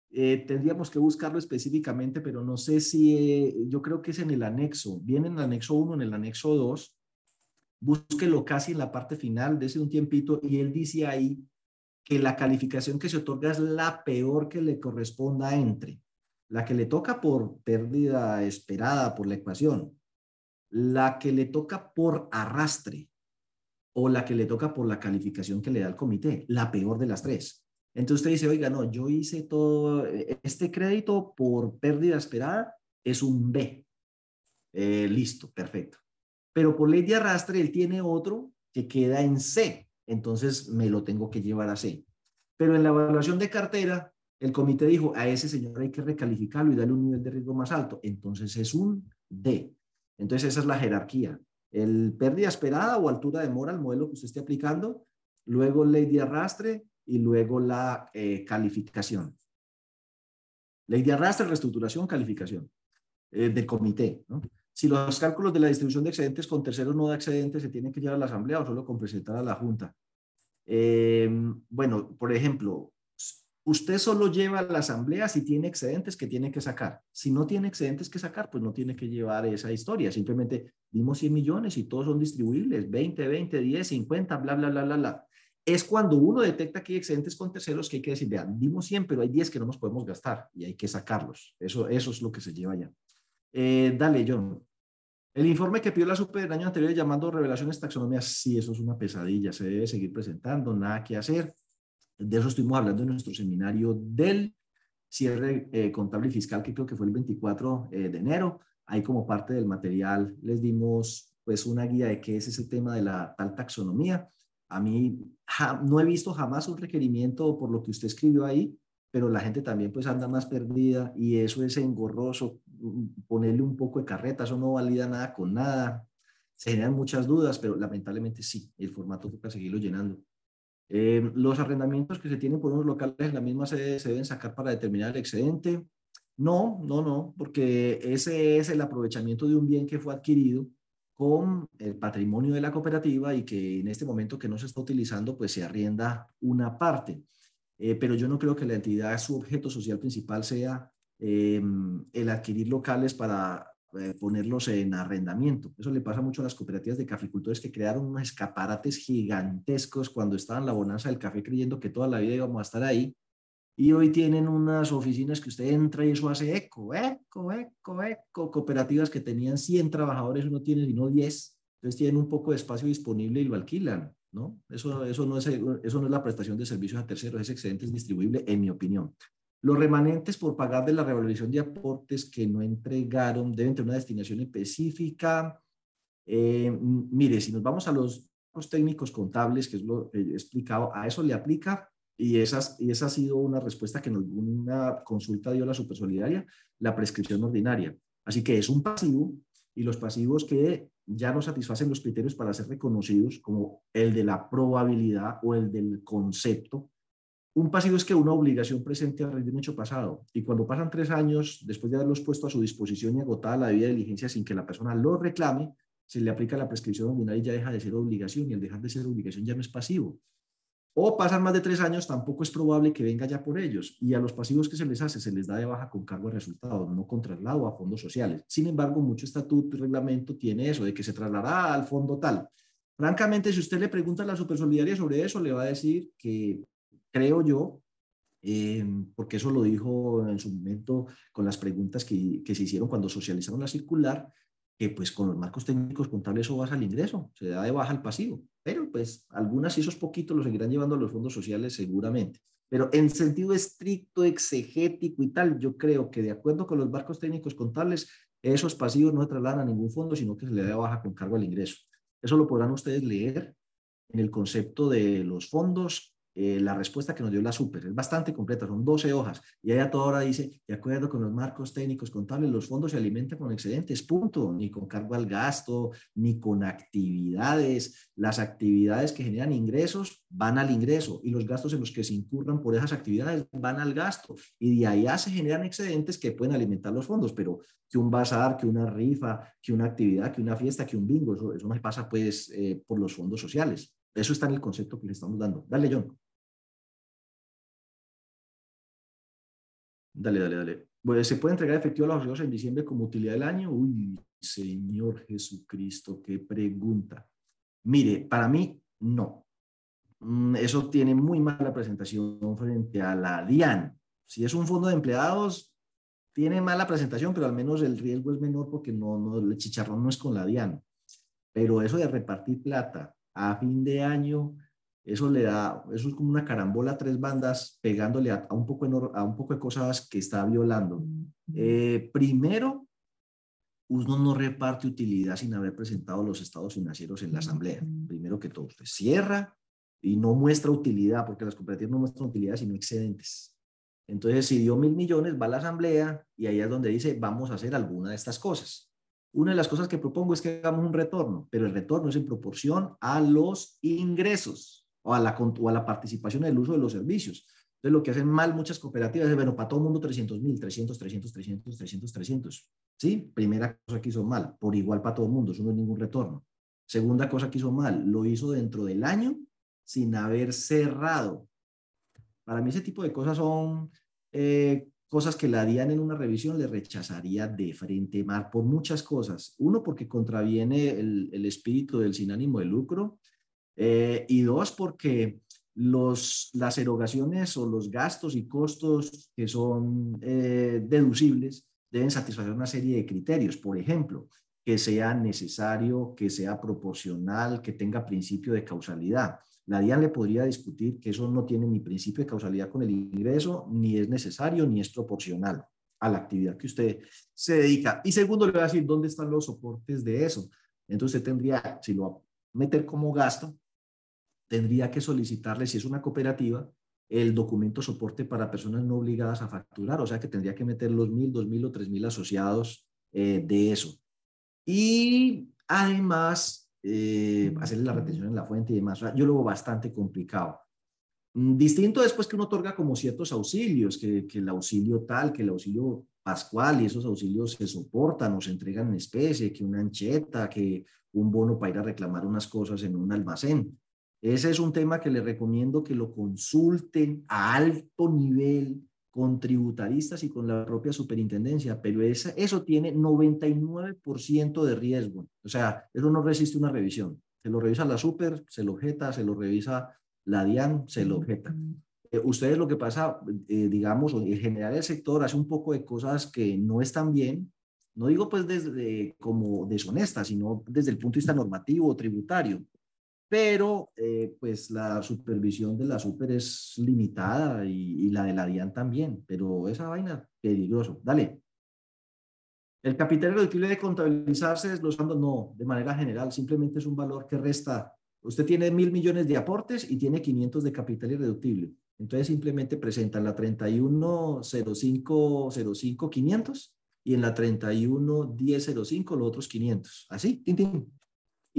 eh, tendríamos que buscarlo específicamente, pero no sé si, eh, yo creo que es en el anexo. Viene en el anexo 1, en el anexo 2, búsquelo casi en la parte final, ese un tiempito, y él dice ahí que la calificación que se otorga es la peor que le corresponda entre la que le toca por pérdida esperada por la ecuación, la que le toca por arrastre o la que le toca por la calificación que le da el comité, la peor de las tres. Entonces usted dice, oiga, no, yo hice todo, este crédito por pérdida esperada es un B. Eh, listo, perfecto pero por ley de arrastre él tiene otro que queda en C, entonces me lo tengo que llevar a C. Pero en la evaluación de cartera, el comité dijo, a ese señor hay que recalificarlo y darle un nivel de riesgo más alto, entonces es un D. Entonces esa es la jerarquía. El pérdida esperada o altura de mora, el modelo que usted esté aplicando, luego ley de arrastre y luego la eh, calificación. Ley de arrastre, reestructuración, calificación eh, del comité. ¿no? Si los cálculos de la distribución de excedentes con terceros no da excedentes, se tienen que llevar a la asamblea o solo con presentar a la junta. Eh, bueno, por ejemplo, Usted solo lleva a la asamblea si tiene excedentes que tiene que sacar. Si no tiene excedentes que sacar, pues no tiene que llevar esa historia. Simplemente dimos 100 millones y todos son distribuibles, 20, 20, 10, 50, bla, bla, bla, bla, bla. Es cuando uno detecta que hay excedentes con terceros que hay que decir, vean, dimos 100, pero hay 10 que no nos podemos gastar y hay que sacarlos. Eso, eso es lo que se lleva ya. Eh, dale, John. El informe que pidió la SUPE el año anterior llamando revelaciones taxonomías, sí, eso es una pesadilla, se debe seguir presentando, nada que hacer. De eso estuvimos hablando en nuestro seminario del cierre eh, contable y fiscal, que creo que fue el 24 eh, de enero. Ahí como parte del material les dimos pues una guía de qué es ese tema de la tal taxonomía. A mí no he visto jamás un requerimiento por lo que usted escribió ahí, pero la gente también pues anda más perdida y eso es engorroso, ponerle un poco de carreta, eso no valida nada con nada. Se generan muchas dudas, pero lamentablemente sí, el formato toca seguirlo llenando. Eh, los arrendamientos que se tienen por unos locales en la misma sede se deben sacar para determinar el excedente. No, no, no, porque ese es el aprovechamiento de un bien que fue adquirido con el patrimonio de la cooperativa y que en este momento que no se está utilizando, pues se arrienda una parte. Eh, pero yo no creo que la entidad, su objeto social principal sea eh, el adquirir locales para eh, ponerlos en arrendamiento. Eso le pasa mucho a las cooperativas de caficultores que crearon unos escaparates gigantescos cuando estaban la bonanza del café creyendo que toda la vida íbamos a estar ahí. Y hoy tienen unas oficinas que usted entra y eso hace eco, eco, eco, eco. Cooperativas que tenían 100 trabajadores, uno tiene sino 10. Entonces tienen un poco de espacio disponible y lo alquilan, ¿no? Eso, eso, no, es, eso no es la prestación de servicios a terceros, es excedente es distribuible, en mi opinión. Los remanentes por pagar de la revalorización de aportes que no entregaron deben tener una destinación específica. Eh, mire, si nos vamos a los, técnicos contables, que es lo que he explicado, a eso le aplica y, esas, y esa ha sido una respuesta que en una consulta dio la Supersolidaria, la prescripción ordinaria. Así que es un pasivo y los pasivos que ya no satisfacen los criterios para ser reconocidos como el de la probabilidad o el del concepto, un pasivo es que una obligación presente a de un hecho pasado y cuando pasan tres años después de haberlos puesto a su disposición y agotada la debida diligencia sin que la persona lo reclame, se le aplica la prescripción ordinaria y ya deja de ser obligación y al dejar de ser obligación ya no es pasivo. O pasan más de tres años, tampoco es probable que venga ya por ellos. Y a los pasivos que se les hace, se les da de baja con cargo de resultados, no con traslado a fondos sociales. Sin embargo, mucho estatuto y reglamento tiene eso, de que se trasladará al fondo tal. Francamente, si usted le pregunta a la Supersolidaria sobre eso, le va a decir que creo yo, eh, porque eso lo dijo en su momento con las preguntas que, que, se hicieron cuando socializaron la circular, que pues con los marcos técnicos contables eso baja el ingreso, se da de baja el pasivo, pero pues algunas y esos poquitos lo seguirán llevando a los fondos sociales seguramente. Pero en sentido estricto, exegético y tal, yo creo que de acuerdo con los marcos técnicos contables, esos pasivos no se trasladan a ningún fondo, sino que se le da de baja con cargo al ingreso. Eso lo podrán ustedes leer en el concepto de los fondos eh, la respuesta que nos dio la super. Es bastante completa, son 12 hojas. Y ella toda hora dice, de acuerdo con los marcos técnicos contables, los fondos se alimentan con excedentes, punto. Ni con cargo al gasto, ni con actividades. Las actividades que generan ingresos van al ingreso y los gastos en los que se incurran por esas actividades van al gasto. Y de allá se generan excedentes que pueden alimentar los fondos, pero que un bazar, que una rifa, que una actividad, que una fiesta, que un bingo, eso, eso no pasa pues eh, por los fondos sociales. Eso está en el concepto que le estamos dando. Dale, John. Dale, dale, dale. Bueno, ¿Se puede entregar efectivo a los socios en diciembre como utilidad del año? Uy, Señor Jesucristo, qué pregunta. Mire, para mí, no. Mm, eso tiene muy mala presentación frente a la DIAN. Si es un fondo de empleados, tiene mala presentación, pero al menos el riesgo es menor porque no, no, el chicharrón no es con la DIAN. Pero eso de repartir plata a fin de año, eso le da, eso es como una carambola, tres bandas pegándole a, un, poco a un poco de cosas que está violando. Eh, primero, uno no reparte utilidad sin haber presentado los estados financieros en la asamblea. Primero que todo, usted cierra y no muestra utilidad, porque las cooperativas no muestran utilidad sino excedentes. Entonces, si dio mil millones, va a la asamblea y ahí es donde dice, vamos a hacer alguna de estas cosas. una de las cosas que propongo es que hagamos un retorno, pero el retorno es en proporción a los ingresos o a la, o a la participación en el uso de los servicios. Entonces, lo que hacen mal muchas cooperativas es, bueno, para todo el mundo 300 mil, 300, 300, 300, 300, 300. ¿Sí? Primera cosa que hizo mal, por igual para todo el mundo, eso no es ningún retorno. Segunda cosa que hizo mal, lo hizo dentro del año sin haber cerrado. Para mí ese tipo de cosas son eh, cosas que la harían en una revisión, le rechazaría de frente, Mar, por muchas cosas. Uno, porque contraviene el, el espíritu del sin ánimo de lucro. Eh, y dos, porque los, las erogaciones o los gastos y costos que son eh, deducibles deben satisfacer una serie de criterios. Por ejemplo, que sea necesario, que sea proporcional, que tenga principio de causalidad. La DIAN le podría discutir que eso no tiene ni principio de causalidad con el ingreso, ni es necesario, ni es proporcional a la actividad que usted se dedica. Y segundo, le voy a decir dónde están los soportes de eso. Entonces, tendría, si lo va a meter como gasto, tendría que solicitarle, si es una cooperativa, el documento soporte para personas no obligadas a facturar, o sea que tendría que meter los mil, dos mil o tres mil asociados eh, de eso. Y además, eh, hacerle la retención en la fuente y demás. yo lo veo bastante complicado. Mm, distinto después que uno otorga como ciertos auxilios, que, que, el auxilio tal, que el auxilio pascual y esos auxilios se soportan o se entregan en especie, que una ancheta, que un bono para ir a reclamar unas cosas en un almacén. Ese es un tema que les recomiendo que lo consulten a alto nivel con tributaristas y con la propia superintendencia, pero esa, eso tiene 99% de riesgo. O sea, eso no resiste una revisión. Se lo revisa la super, se lo objeta, se lo revisa la DIAN, se lo objeta. Eh, ustedes lo que pasa, eh, digamos, en general el sector hace un poco de cosas que no están bien, no digo pues desde como deshonestas, sino desde el punto de vista normativo o tributario pero eh, pues la supervisión de la super es limitada y, la de la DIAN también, pero esa vaina peligroso. Dale. El capital reductible de contabilizarse desglosando, no, de manera general, simplemente es un valor que resta. Usted tiene mil millones de aportes y tiene 500 de capital irreductible. Entonces simplemente presenta la 310505 y en la 311005 los otros 500. Así, tin,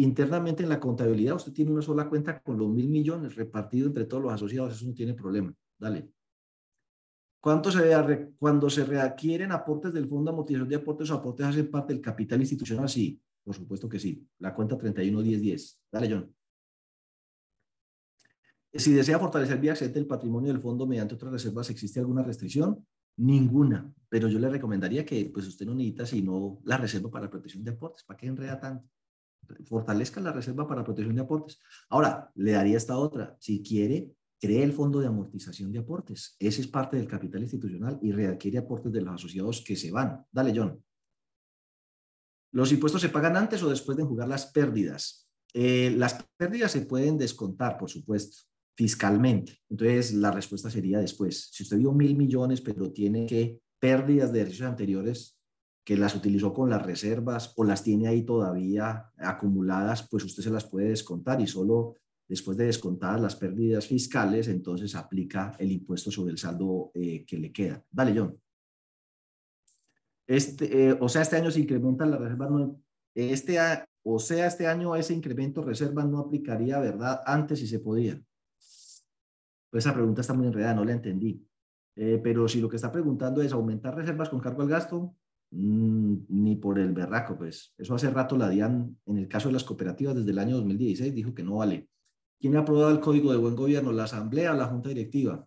Internamente en la contabilidad usted tiene una sola cuenta con los mil millones repartido entre todos los asociados, eso no tiene problema. Dale. ¿Cuánto se, cuando se readquieren aportes del Fondo de Amortización de Aportes o aportes hacen parte del capital institucional? Sí, por supuesto que sí. La cuenta 311010. Dale, John. Si desea fortalecer vía acceder el patrimonio del fondo mediante otras reservas, ¿existe alguna restricción? Ninguna, pero yo le recomendaría que pues usted no necesita sino la reserva para protección de aportes. ¿Para qué enreda tanto? Fortalezca la reserva para protección de aportes. Ahora, le daría esta otra. Si quiere, cree el fondo de amortización de aportes. Ese es parte del capital institucional y readquiere aportes de los asociados que se van. Dale, John. ¿Los impuestos se pagan antes o después de jugar las pérdidas? Eh, las pérdidas se pueden descontar, por supuesto, fiscalmente. Entonces, la respuesta sería después. Si usted dio mil millones, pero tiene que pérdidas de ejercicios anteriores, que las utilizó con las reservas o las tiene ahí todavía acumuladas, pues usted se las puede descontar y solo después de descontar las pérdidas fiscales, entonces aplica el impuesto sobre el saldo eh, que le queda. Dale, John. Este, eh, o sea, este año se incrementa la reserva, no, este, o sea, este año ese incremento de reserva no aplicaría, ¿verdad? Antes si se podía. Pues esa pregunta está muy enredada, no la entendí. Eh, pero si lo que está preguntando es aumentar reservas con cargo al gasto, ni por el berraco, pues. Eso hace rato la DIAN, en el caso de las cooperativas, desde el año 2016, dijo que no vale. ¿Quién ha aprobado el Código de Buen Gobierno? ¿La Asamblea o la Junta Directiva?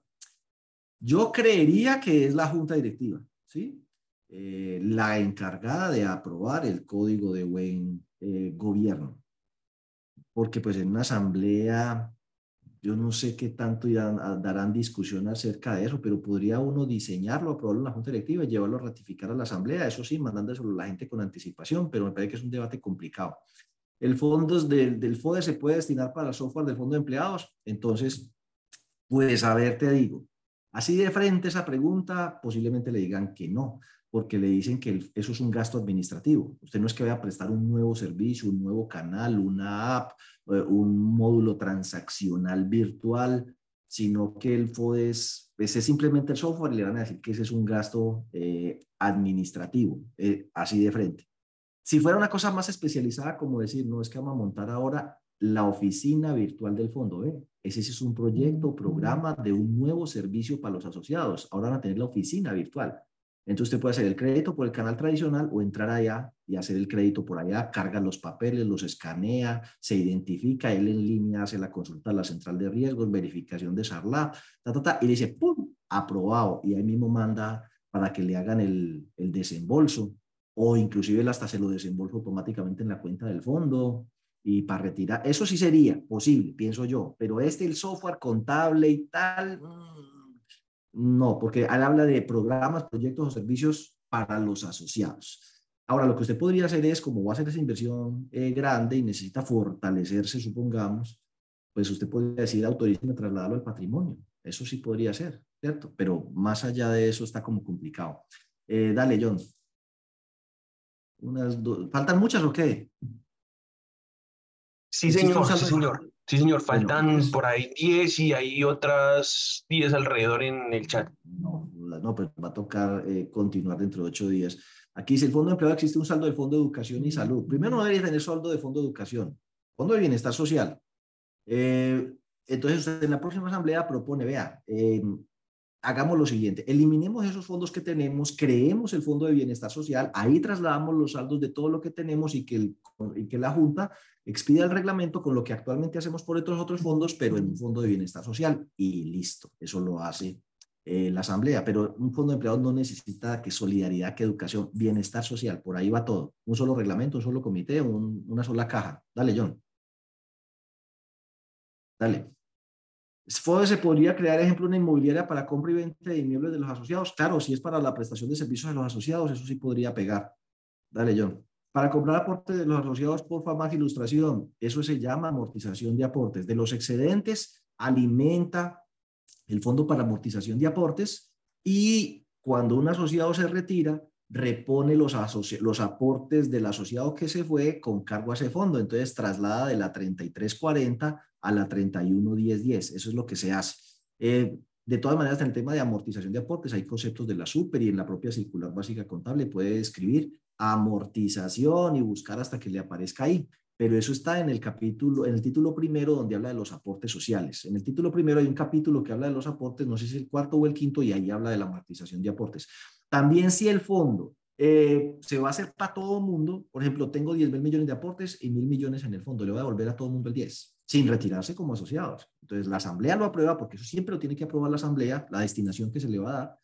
Yo creería que es la Junta Directiva, ¿sí? Eh, la encargada de aprobar el Código de Buen eh, Gobierno. Porque pues en una asamblea yo no sé qué tanto darán discusión acerca de eso, pero podría uno diseñarlo, aprobarlo en la Junta Directiva y llevarlo a ratificar a la Asamblea, eso sí, mandándoselo a la gente con anticipación, pero me parece que es un debate complicado. El fondo del, del FODE se puede destinar para software del fondo de empleados, entonces, pues a ver, te digo, así de frente esa pregunta, posiblemente le digan que no, porque le dicen que eso es un gasto administrativo. Usted no es que vaya a prestar un nuevo servicio, un nuevo canal, una app, eh, un módulo transaccional virtual, sino que el FODES, ese es simplemente el software y le van a decir que ese es un gasto eh, administrativo, eh, así de frente. Si fuera una cosa más especializada, como decir, no es que vamos a montar ahora la oficina virtual del fondo. ¿eh? Ese es un proyecto, programa de un nuevo servicio para los asociados. Ahora van a tener la oficina virtual. Entonces usted puede hacer el crédito por el canal tradicional o entrar allá y hacer el crédito por allá, carga los papeles, los escanea, se identifica, él en línea hace la consulta a la central de riesgos, verificación de SARLA, ta, ta, ta, y dice, ¡pum!, aprobado. Y ahí mismo manda para que le hagan el, el desembolso o inclusive él hasta se lo desembolsa automáticamente en la cuenta del fondo y para retirar. Eso sí sería posible, pienso yo, pero este, el software contable y tal, mm, no, porque él habla de programas, proyectos o servicios para los asociados. Ahora, lo que usted podría hacer es, como va a hacer esa inversión eh, grande y necesita fortalecerse, supongamos, pues usted podría decir, autoríceme trasladarlo al patrimonio. Eso sí podría ser, ¿cierto? Pero más allá de eso está como complicado. Eh, dale, John. Unas ¿Faltan muchas o qué? Sí, señor, sí, señor. Sí, señor, faltan pues por ahí 10 y hay otras 10 alrededor en el chat. No, no, pero va a tocar eh, continuar dentro de ocho días. Aquí dice, el Fondo de Empleo existe un saldo de Fondo de Educación y Salud. Primero no debería tener saldo de Fondo de Educación. Fondo de Bienestar Social. Eh, entonces usted en la próxima asamblea propone, vea, eh, hagamos lo siguiente, eliminemos esos fondos que tenemos, creemos el Fondo de Bienestar Social, ahí trasladamos los saldos de todo lo que tenemos y que, el, y que la Junta expida el reglamento con lo que actualmente hacemos por estos otros fondos, pero en un Fondo de Bienestar Social y listo, eso lo hace eh, la Asamblea, pero un fondo de empleados no necesita que solidaridad, que educación, bienestar social, por ahí va todo, un solo reglamento, un solo comité, una sola caja. Dale, John. Dale. FODE se podría crear, ejemplo, una inmobiliaria para compra y venta de inmuebles de los asociados. Claro, si es para la prestación de servicios de los asociados, eso sí podría pegar. Dale, John. Para comprar aportes de los asociados, por favor, más ilustración. Eso se llama amortización de aportes. De los excedentes, alimenta el fondo para amortización de aportes y cuando un asociado se retira, repone los, los aportes del asociado que se fue con cargo a ese fondo. Entonces traslada de la 3340 a la 311010. Eso es lo que se hace. Eh, de todas maneras, en el tema de amortización de aportes, hay conceptos de la super y en la propia circular básica contable puede escribir amortización y buscar hasta que le aparezca ahí. Pero eso está en el capítulo, en el título primero donde habla de los aportes sociales. En el título primero hay un capítulo que habla de los aportes, no sé si es el cuarto o el quinto, y ahí habla de la amortización de aportes. También si el fondo eh, se va a hacer para todo el mundo, por ejemplo, tengo 10 mil millones de aportes y mil millones en el fondo, le voy a devolver a todo el mundo el 10, sin retirarse como asociados. Entonces, la asamblea lo aprueba, porque eso siempre lo tiene que aprobar la asamblea, la destinación que se le va a dar,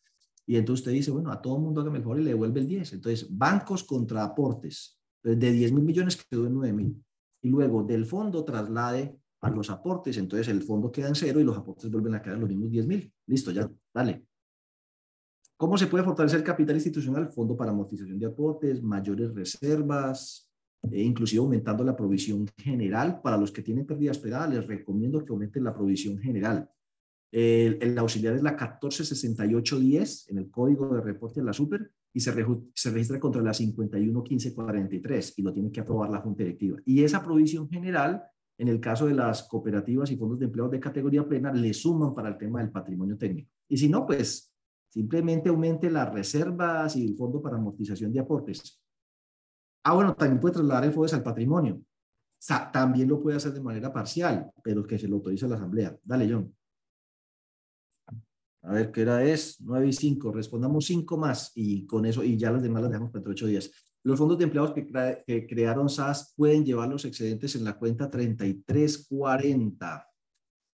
y entonces usted dice, bueno, a todo el mundo hágame el favor y le devuelve el 10. Entonces, bancos contra aportes, de 10 mil millones quedó en 9 mil. Y luego del fondo traslade a los aportes, entonces el fondo queda en cero y los aportes vuelven a quedar en los mismos 10 mil. Listo, ya, dale. ¿Cómo se puede fortalecer el capital institucional? Fondo para amortización de aportes, mayores reservas, e inclusive aumentando la provisión general. Para los que tienen pérdida esperada, les recomiendo que aumenten la provisión general. El, auxiliar es la 146810 en el código de reporte de la super y se, se registra contra la 511543 y lo tiene que aprobar la Junta Directiva. Y esa provisión general, en el caso de las cooperativas y fondos de empleados de categoría plena, le suman para el tema del patrimonio técnico. Y si no, pues Simplemente aumente las reservas y el fondo para amortización de aportes. Ah, bueno, también puede trasladar el FODES al patrimonio. también lo puede hacer de manera parcial, pero que se lo autorice la asamblea. Dale, John. A ver, ¿qué hora es? 9 y 5. Respondamos 5 más y con eso, y ya las demás las dejamos para 8 días. Los fondos de empleados que crearon SAS pueden llevar los excedentes en la cuenta 3340.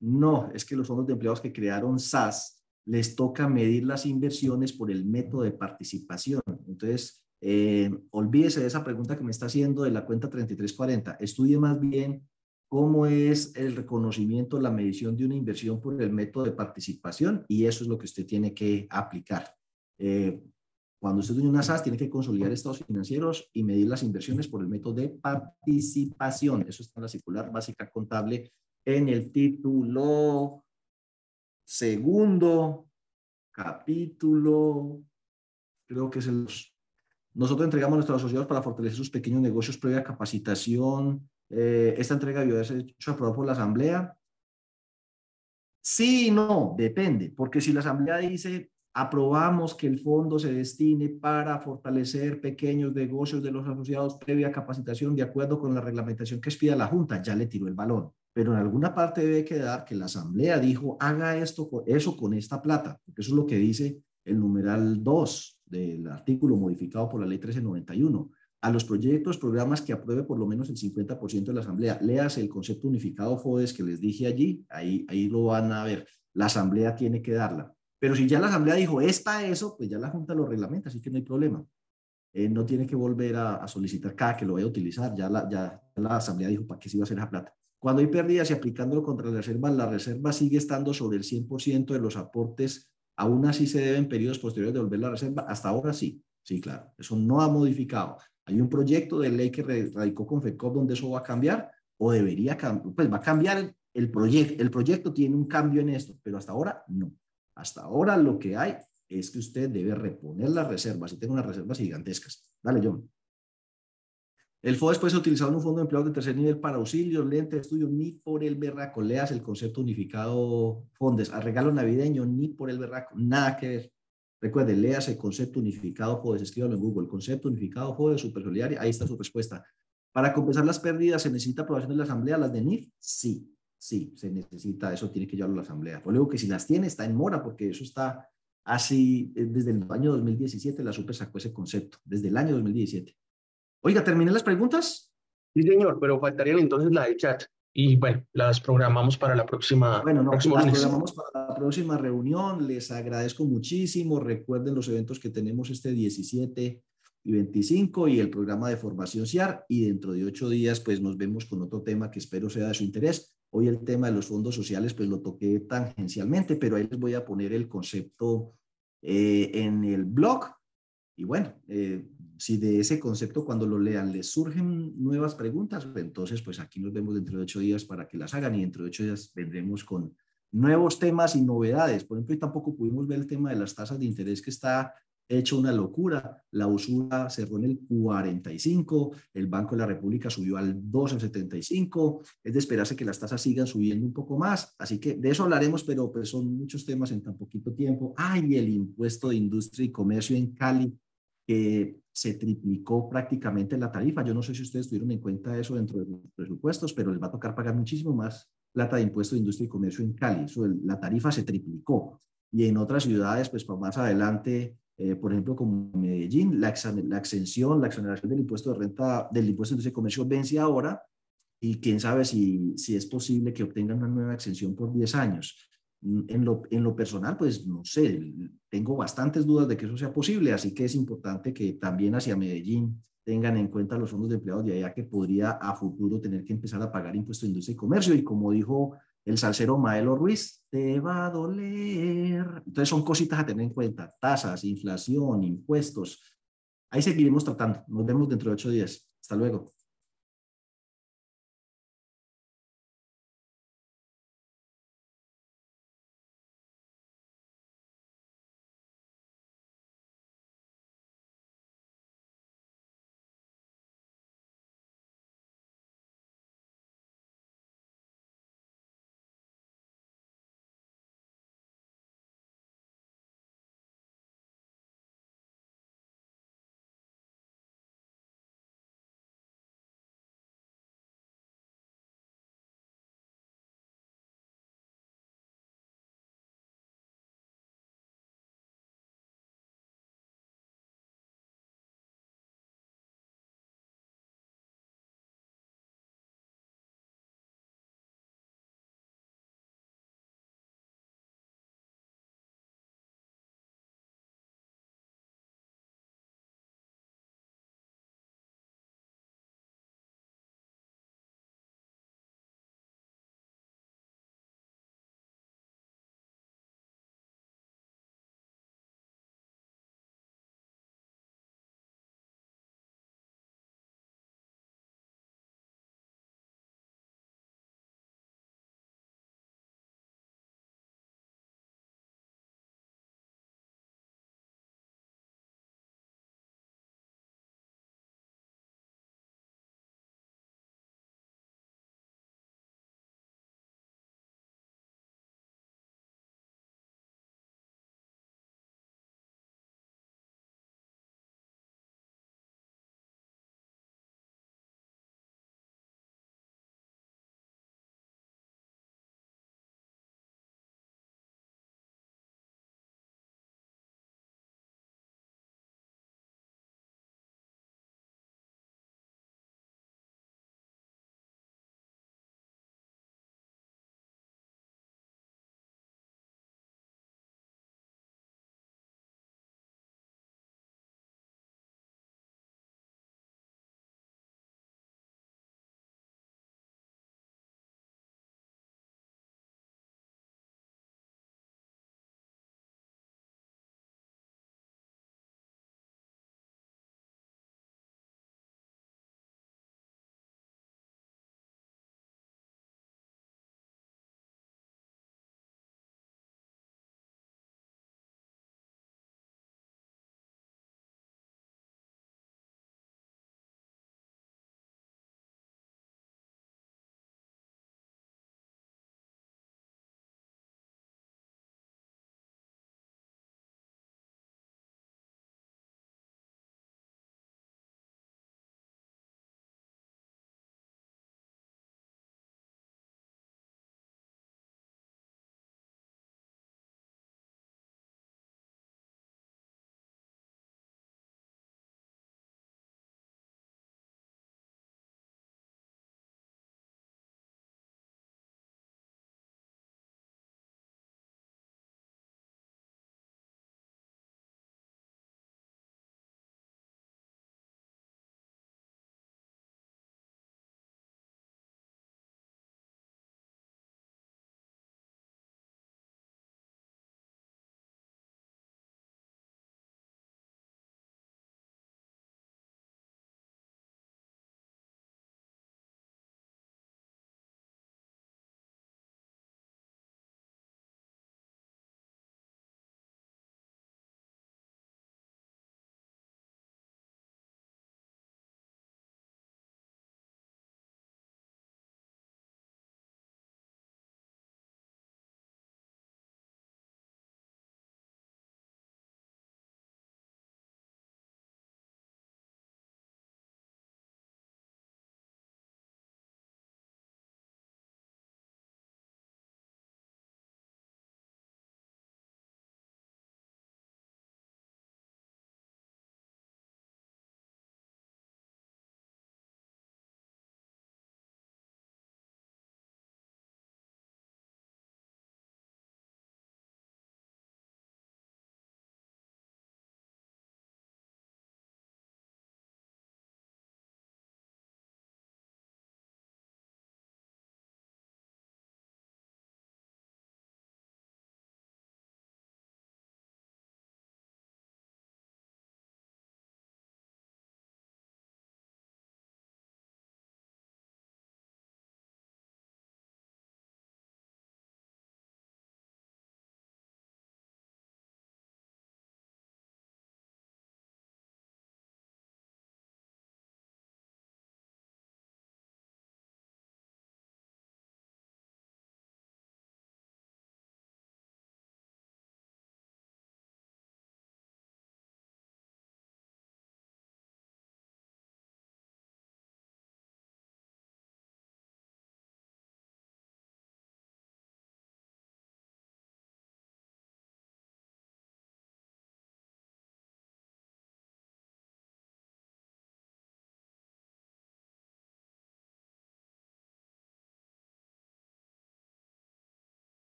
No, es que los fondos de empleados que crearon SAS les toca medir las inversiones por el método de participación. Entonces, eh, olvídese de esa pregunta que me está haciendo de la cuenta 3340. Estudie más bien cómo es el reconocimiento, la medición de una inversión por el método de participación y eso es lo que usted tiene que aplicar. Eh, cuando usted tiene una SAS, tiene que consolidar estados financieros y medir las inversiones por el método de participación. Eso está en la circular básica contable en el título segundo capítulo, creo que es el... Nosotros entregamos a nuestros asociados para fortalecer sus pequeños negocios previa capacitación. Eh, esta entrega debió ser hecho aprobado por la asamblea. Sí y no, depende, porque si la asamblea dice aprobamos que el fondo se destine para fortalecer pequeños negocios de los asociados previa capacitación de acuerdo con la reglamentación que expida la Junta, ya le tiró el balón. Pero en alguna parte debe quedar que la Asamblea dijo, haga esto, eso con esta plata, porque eso es lo que dice el numeral 2 del artículo modificado por la ley 1391 a los proyectos, programas que apruebe por lo menos el 50% de la Asamblea. Leas el concepto unificado FODES que les dije allí, ahí, ahí lo van a ver. La Asamblea tiene que darla. Pero si ya la Asamblea dijo, está eso, pues ya la Junta lo reglamenta, así que no hay problema. Eh, no tiene que volver a, solicitar cada que lo vaya a utilizar, ya la, ya la Asamblea dijo para qué se iba a hacer esa plata. Cuando hay pérdidas y aplicándolo contra la reserva, la reserva sigue estando sobre el 100% de los aportes, aún así se deben periodos posteriores devolver la reserva, hasta ahora sí, sí, claro, eso no ha modificado. Hay un proyecto de ley que radicó con FECOP donde eso va a cambiar o debería cambiar, pues va a cambiar el proyecto. El proyecto tiene un cambio en esto, pero hasta ahora no. Hasta ahora lo que hay es que usted debe reponer las reservas y tengo unas reservas gigantescas. Dale, John. El FODES puede ser utilizado en un fondo de empleados de tercer nivel para auxilios, lente de estudio, ni por el berraco. Leas el concepto unificado FONDES, a regalo navideño, ni por el berraco, nada que ver. Recuerde, leas el concepto unificado FODES, escríbalo en Google, concepto unificado FODES, super solidaria, ahí está su respuesta. Para compensar las pérdidas, ¿se necesita aprobación de la Asamblea, las de NIF? Sí, sí, se necesita, eso tiene que llevarlo a la Asamblea. Por luego que si las tiene, está en mora, porque eso está así, eh, desde el año 2017 la Super sacó ese concepto, desde el año 2017. Oiga, ¿terminé las preguntas? Sí, señor, pero faltarían entonces la de chat y bueno, las programamos para la próxima. Bueno, no, las programamos para la próxima reunión. Les agradezco muchísimo. Recuerden los eventos que tenemos este 17 y 25 y el programa de formación CIAR y dentro de ocho días pues nos vemos con otro tema que espero sea de su interés. Hoy el tema de los fondos sociales pues lo toqué tangencialmente, pero ahí les voy a poner el concepto eh, en el blog. Y bueno, eh, si de ese concepto cuando lo lean les surgen nuevas preguntas, pues entonces pues aquí nos vemos dentro de ocho días para que las hagan y dentro de ocho días vendremos con nuevos temas y novedades. Por ejemplo, hoy tampoco pudimos ver el tema de las tasas de interés que está hecho una locura. La usura cerró en el 45, el Banco de la República subió al 2,75. Es de esperarse que las tasas sigan subiendo un poco más. Así que de eso hablaremos, pero pues son muchos temas en tan poquito tiempo. Ay, el impuesto de industria y comercio en Cali, que se triplicó prácticamente la tarifa. Yo no sé si ustedes tuvieron en cuenta eso dentro de los presupuestos, pero les va a tocar pagar muchísimo más plata de impuesto de industria y comercio en Cali. Eso, la tarifa se triplicó. Y en otras ciudades, pues más adelante, eh, por ejemplo, como Medellín, la, la exención, la exoneración del impuesto de renta, del impuesto de industria y comercio vence ahora y quién sabe si, si es posible que obtengan una nueva exención por 10 años. En lo, en lo personal, pues no sé, tengo bastantes dudas de que eso sea posible, así que es importante que también hacia Medellín tengan en cuenta los fondos de empleados de allá que podría a futuro tener que empezar a pagar impuestos de industria y comercio. Y como dijo el salsero Maelo Ruiz, te va a doler. Entonces son cositas a tener en cuenta, tasas, inflación, impuestos. Ahí seguiremos tratando. Nos vemos dentro de ocho días. Hasta luego.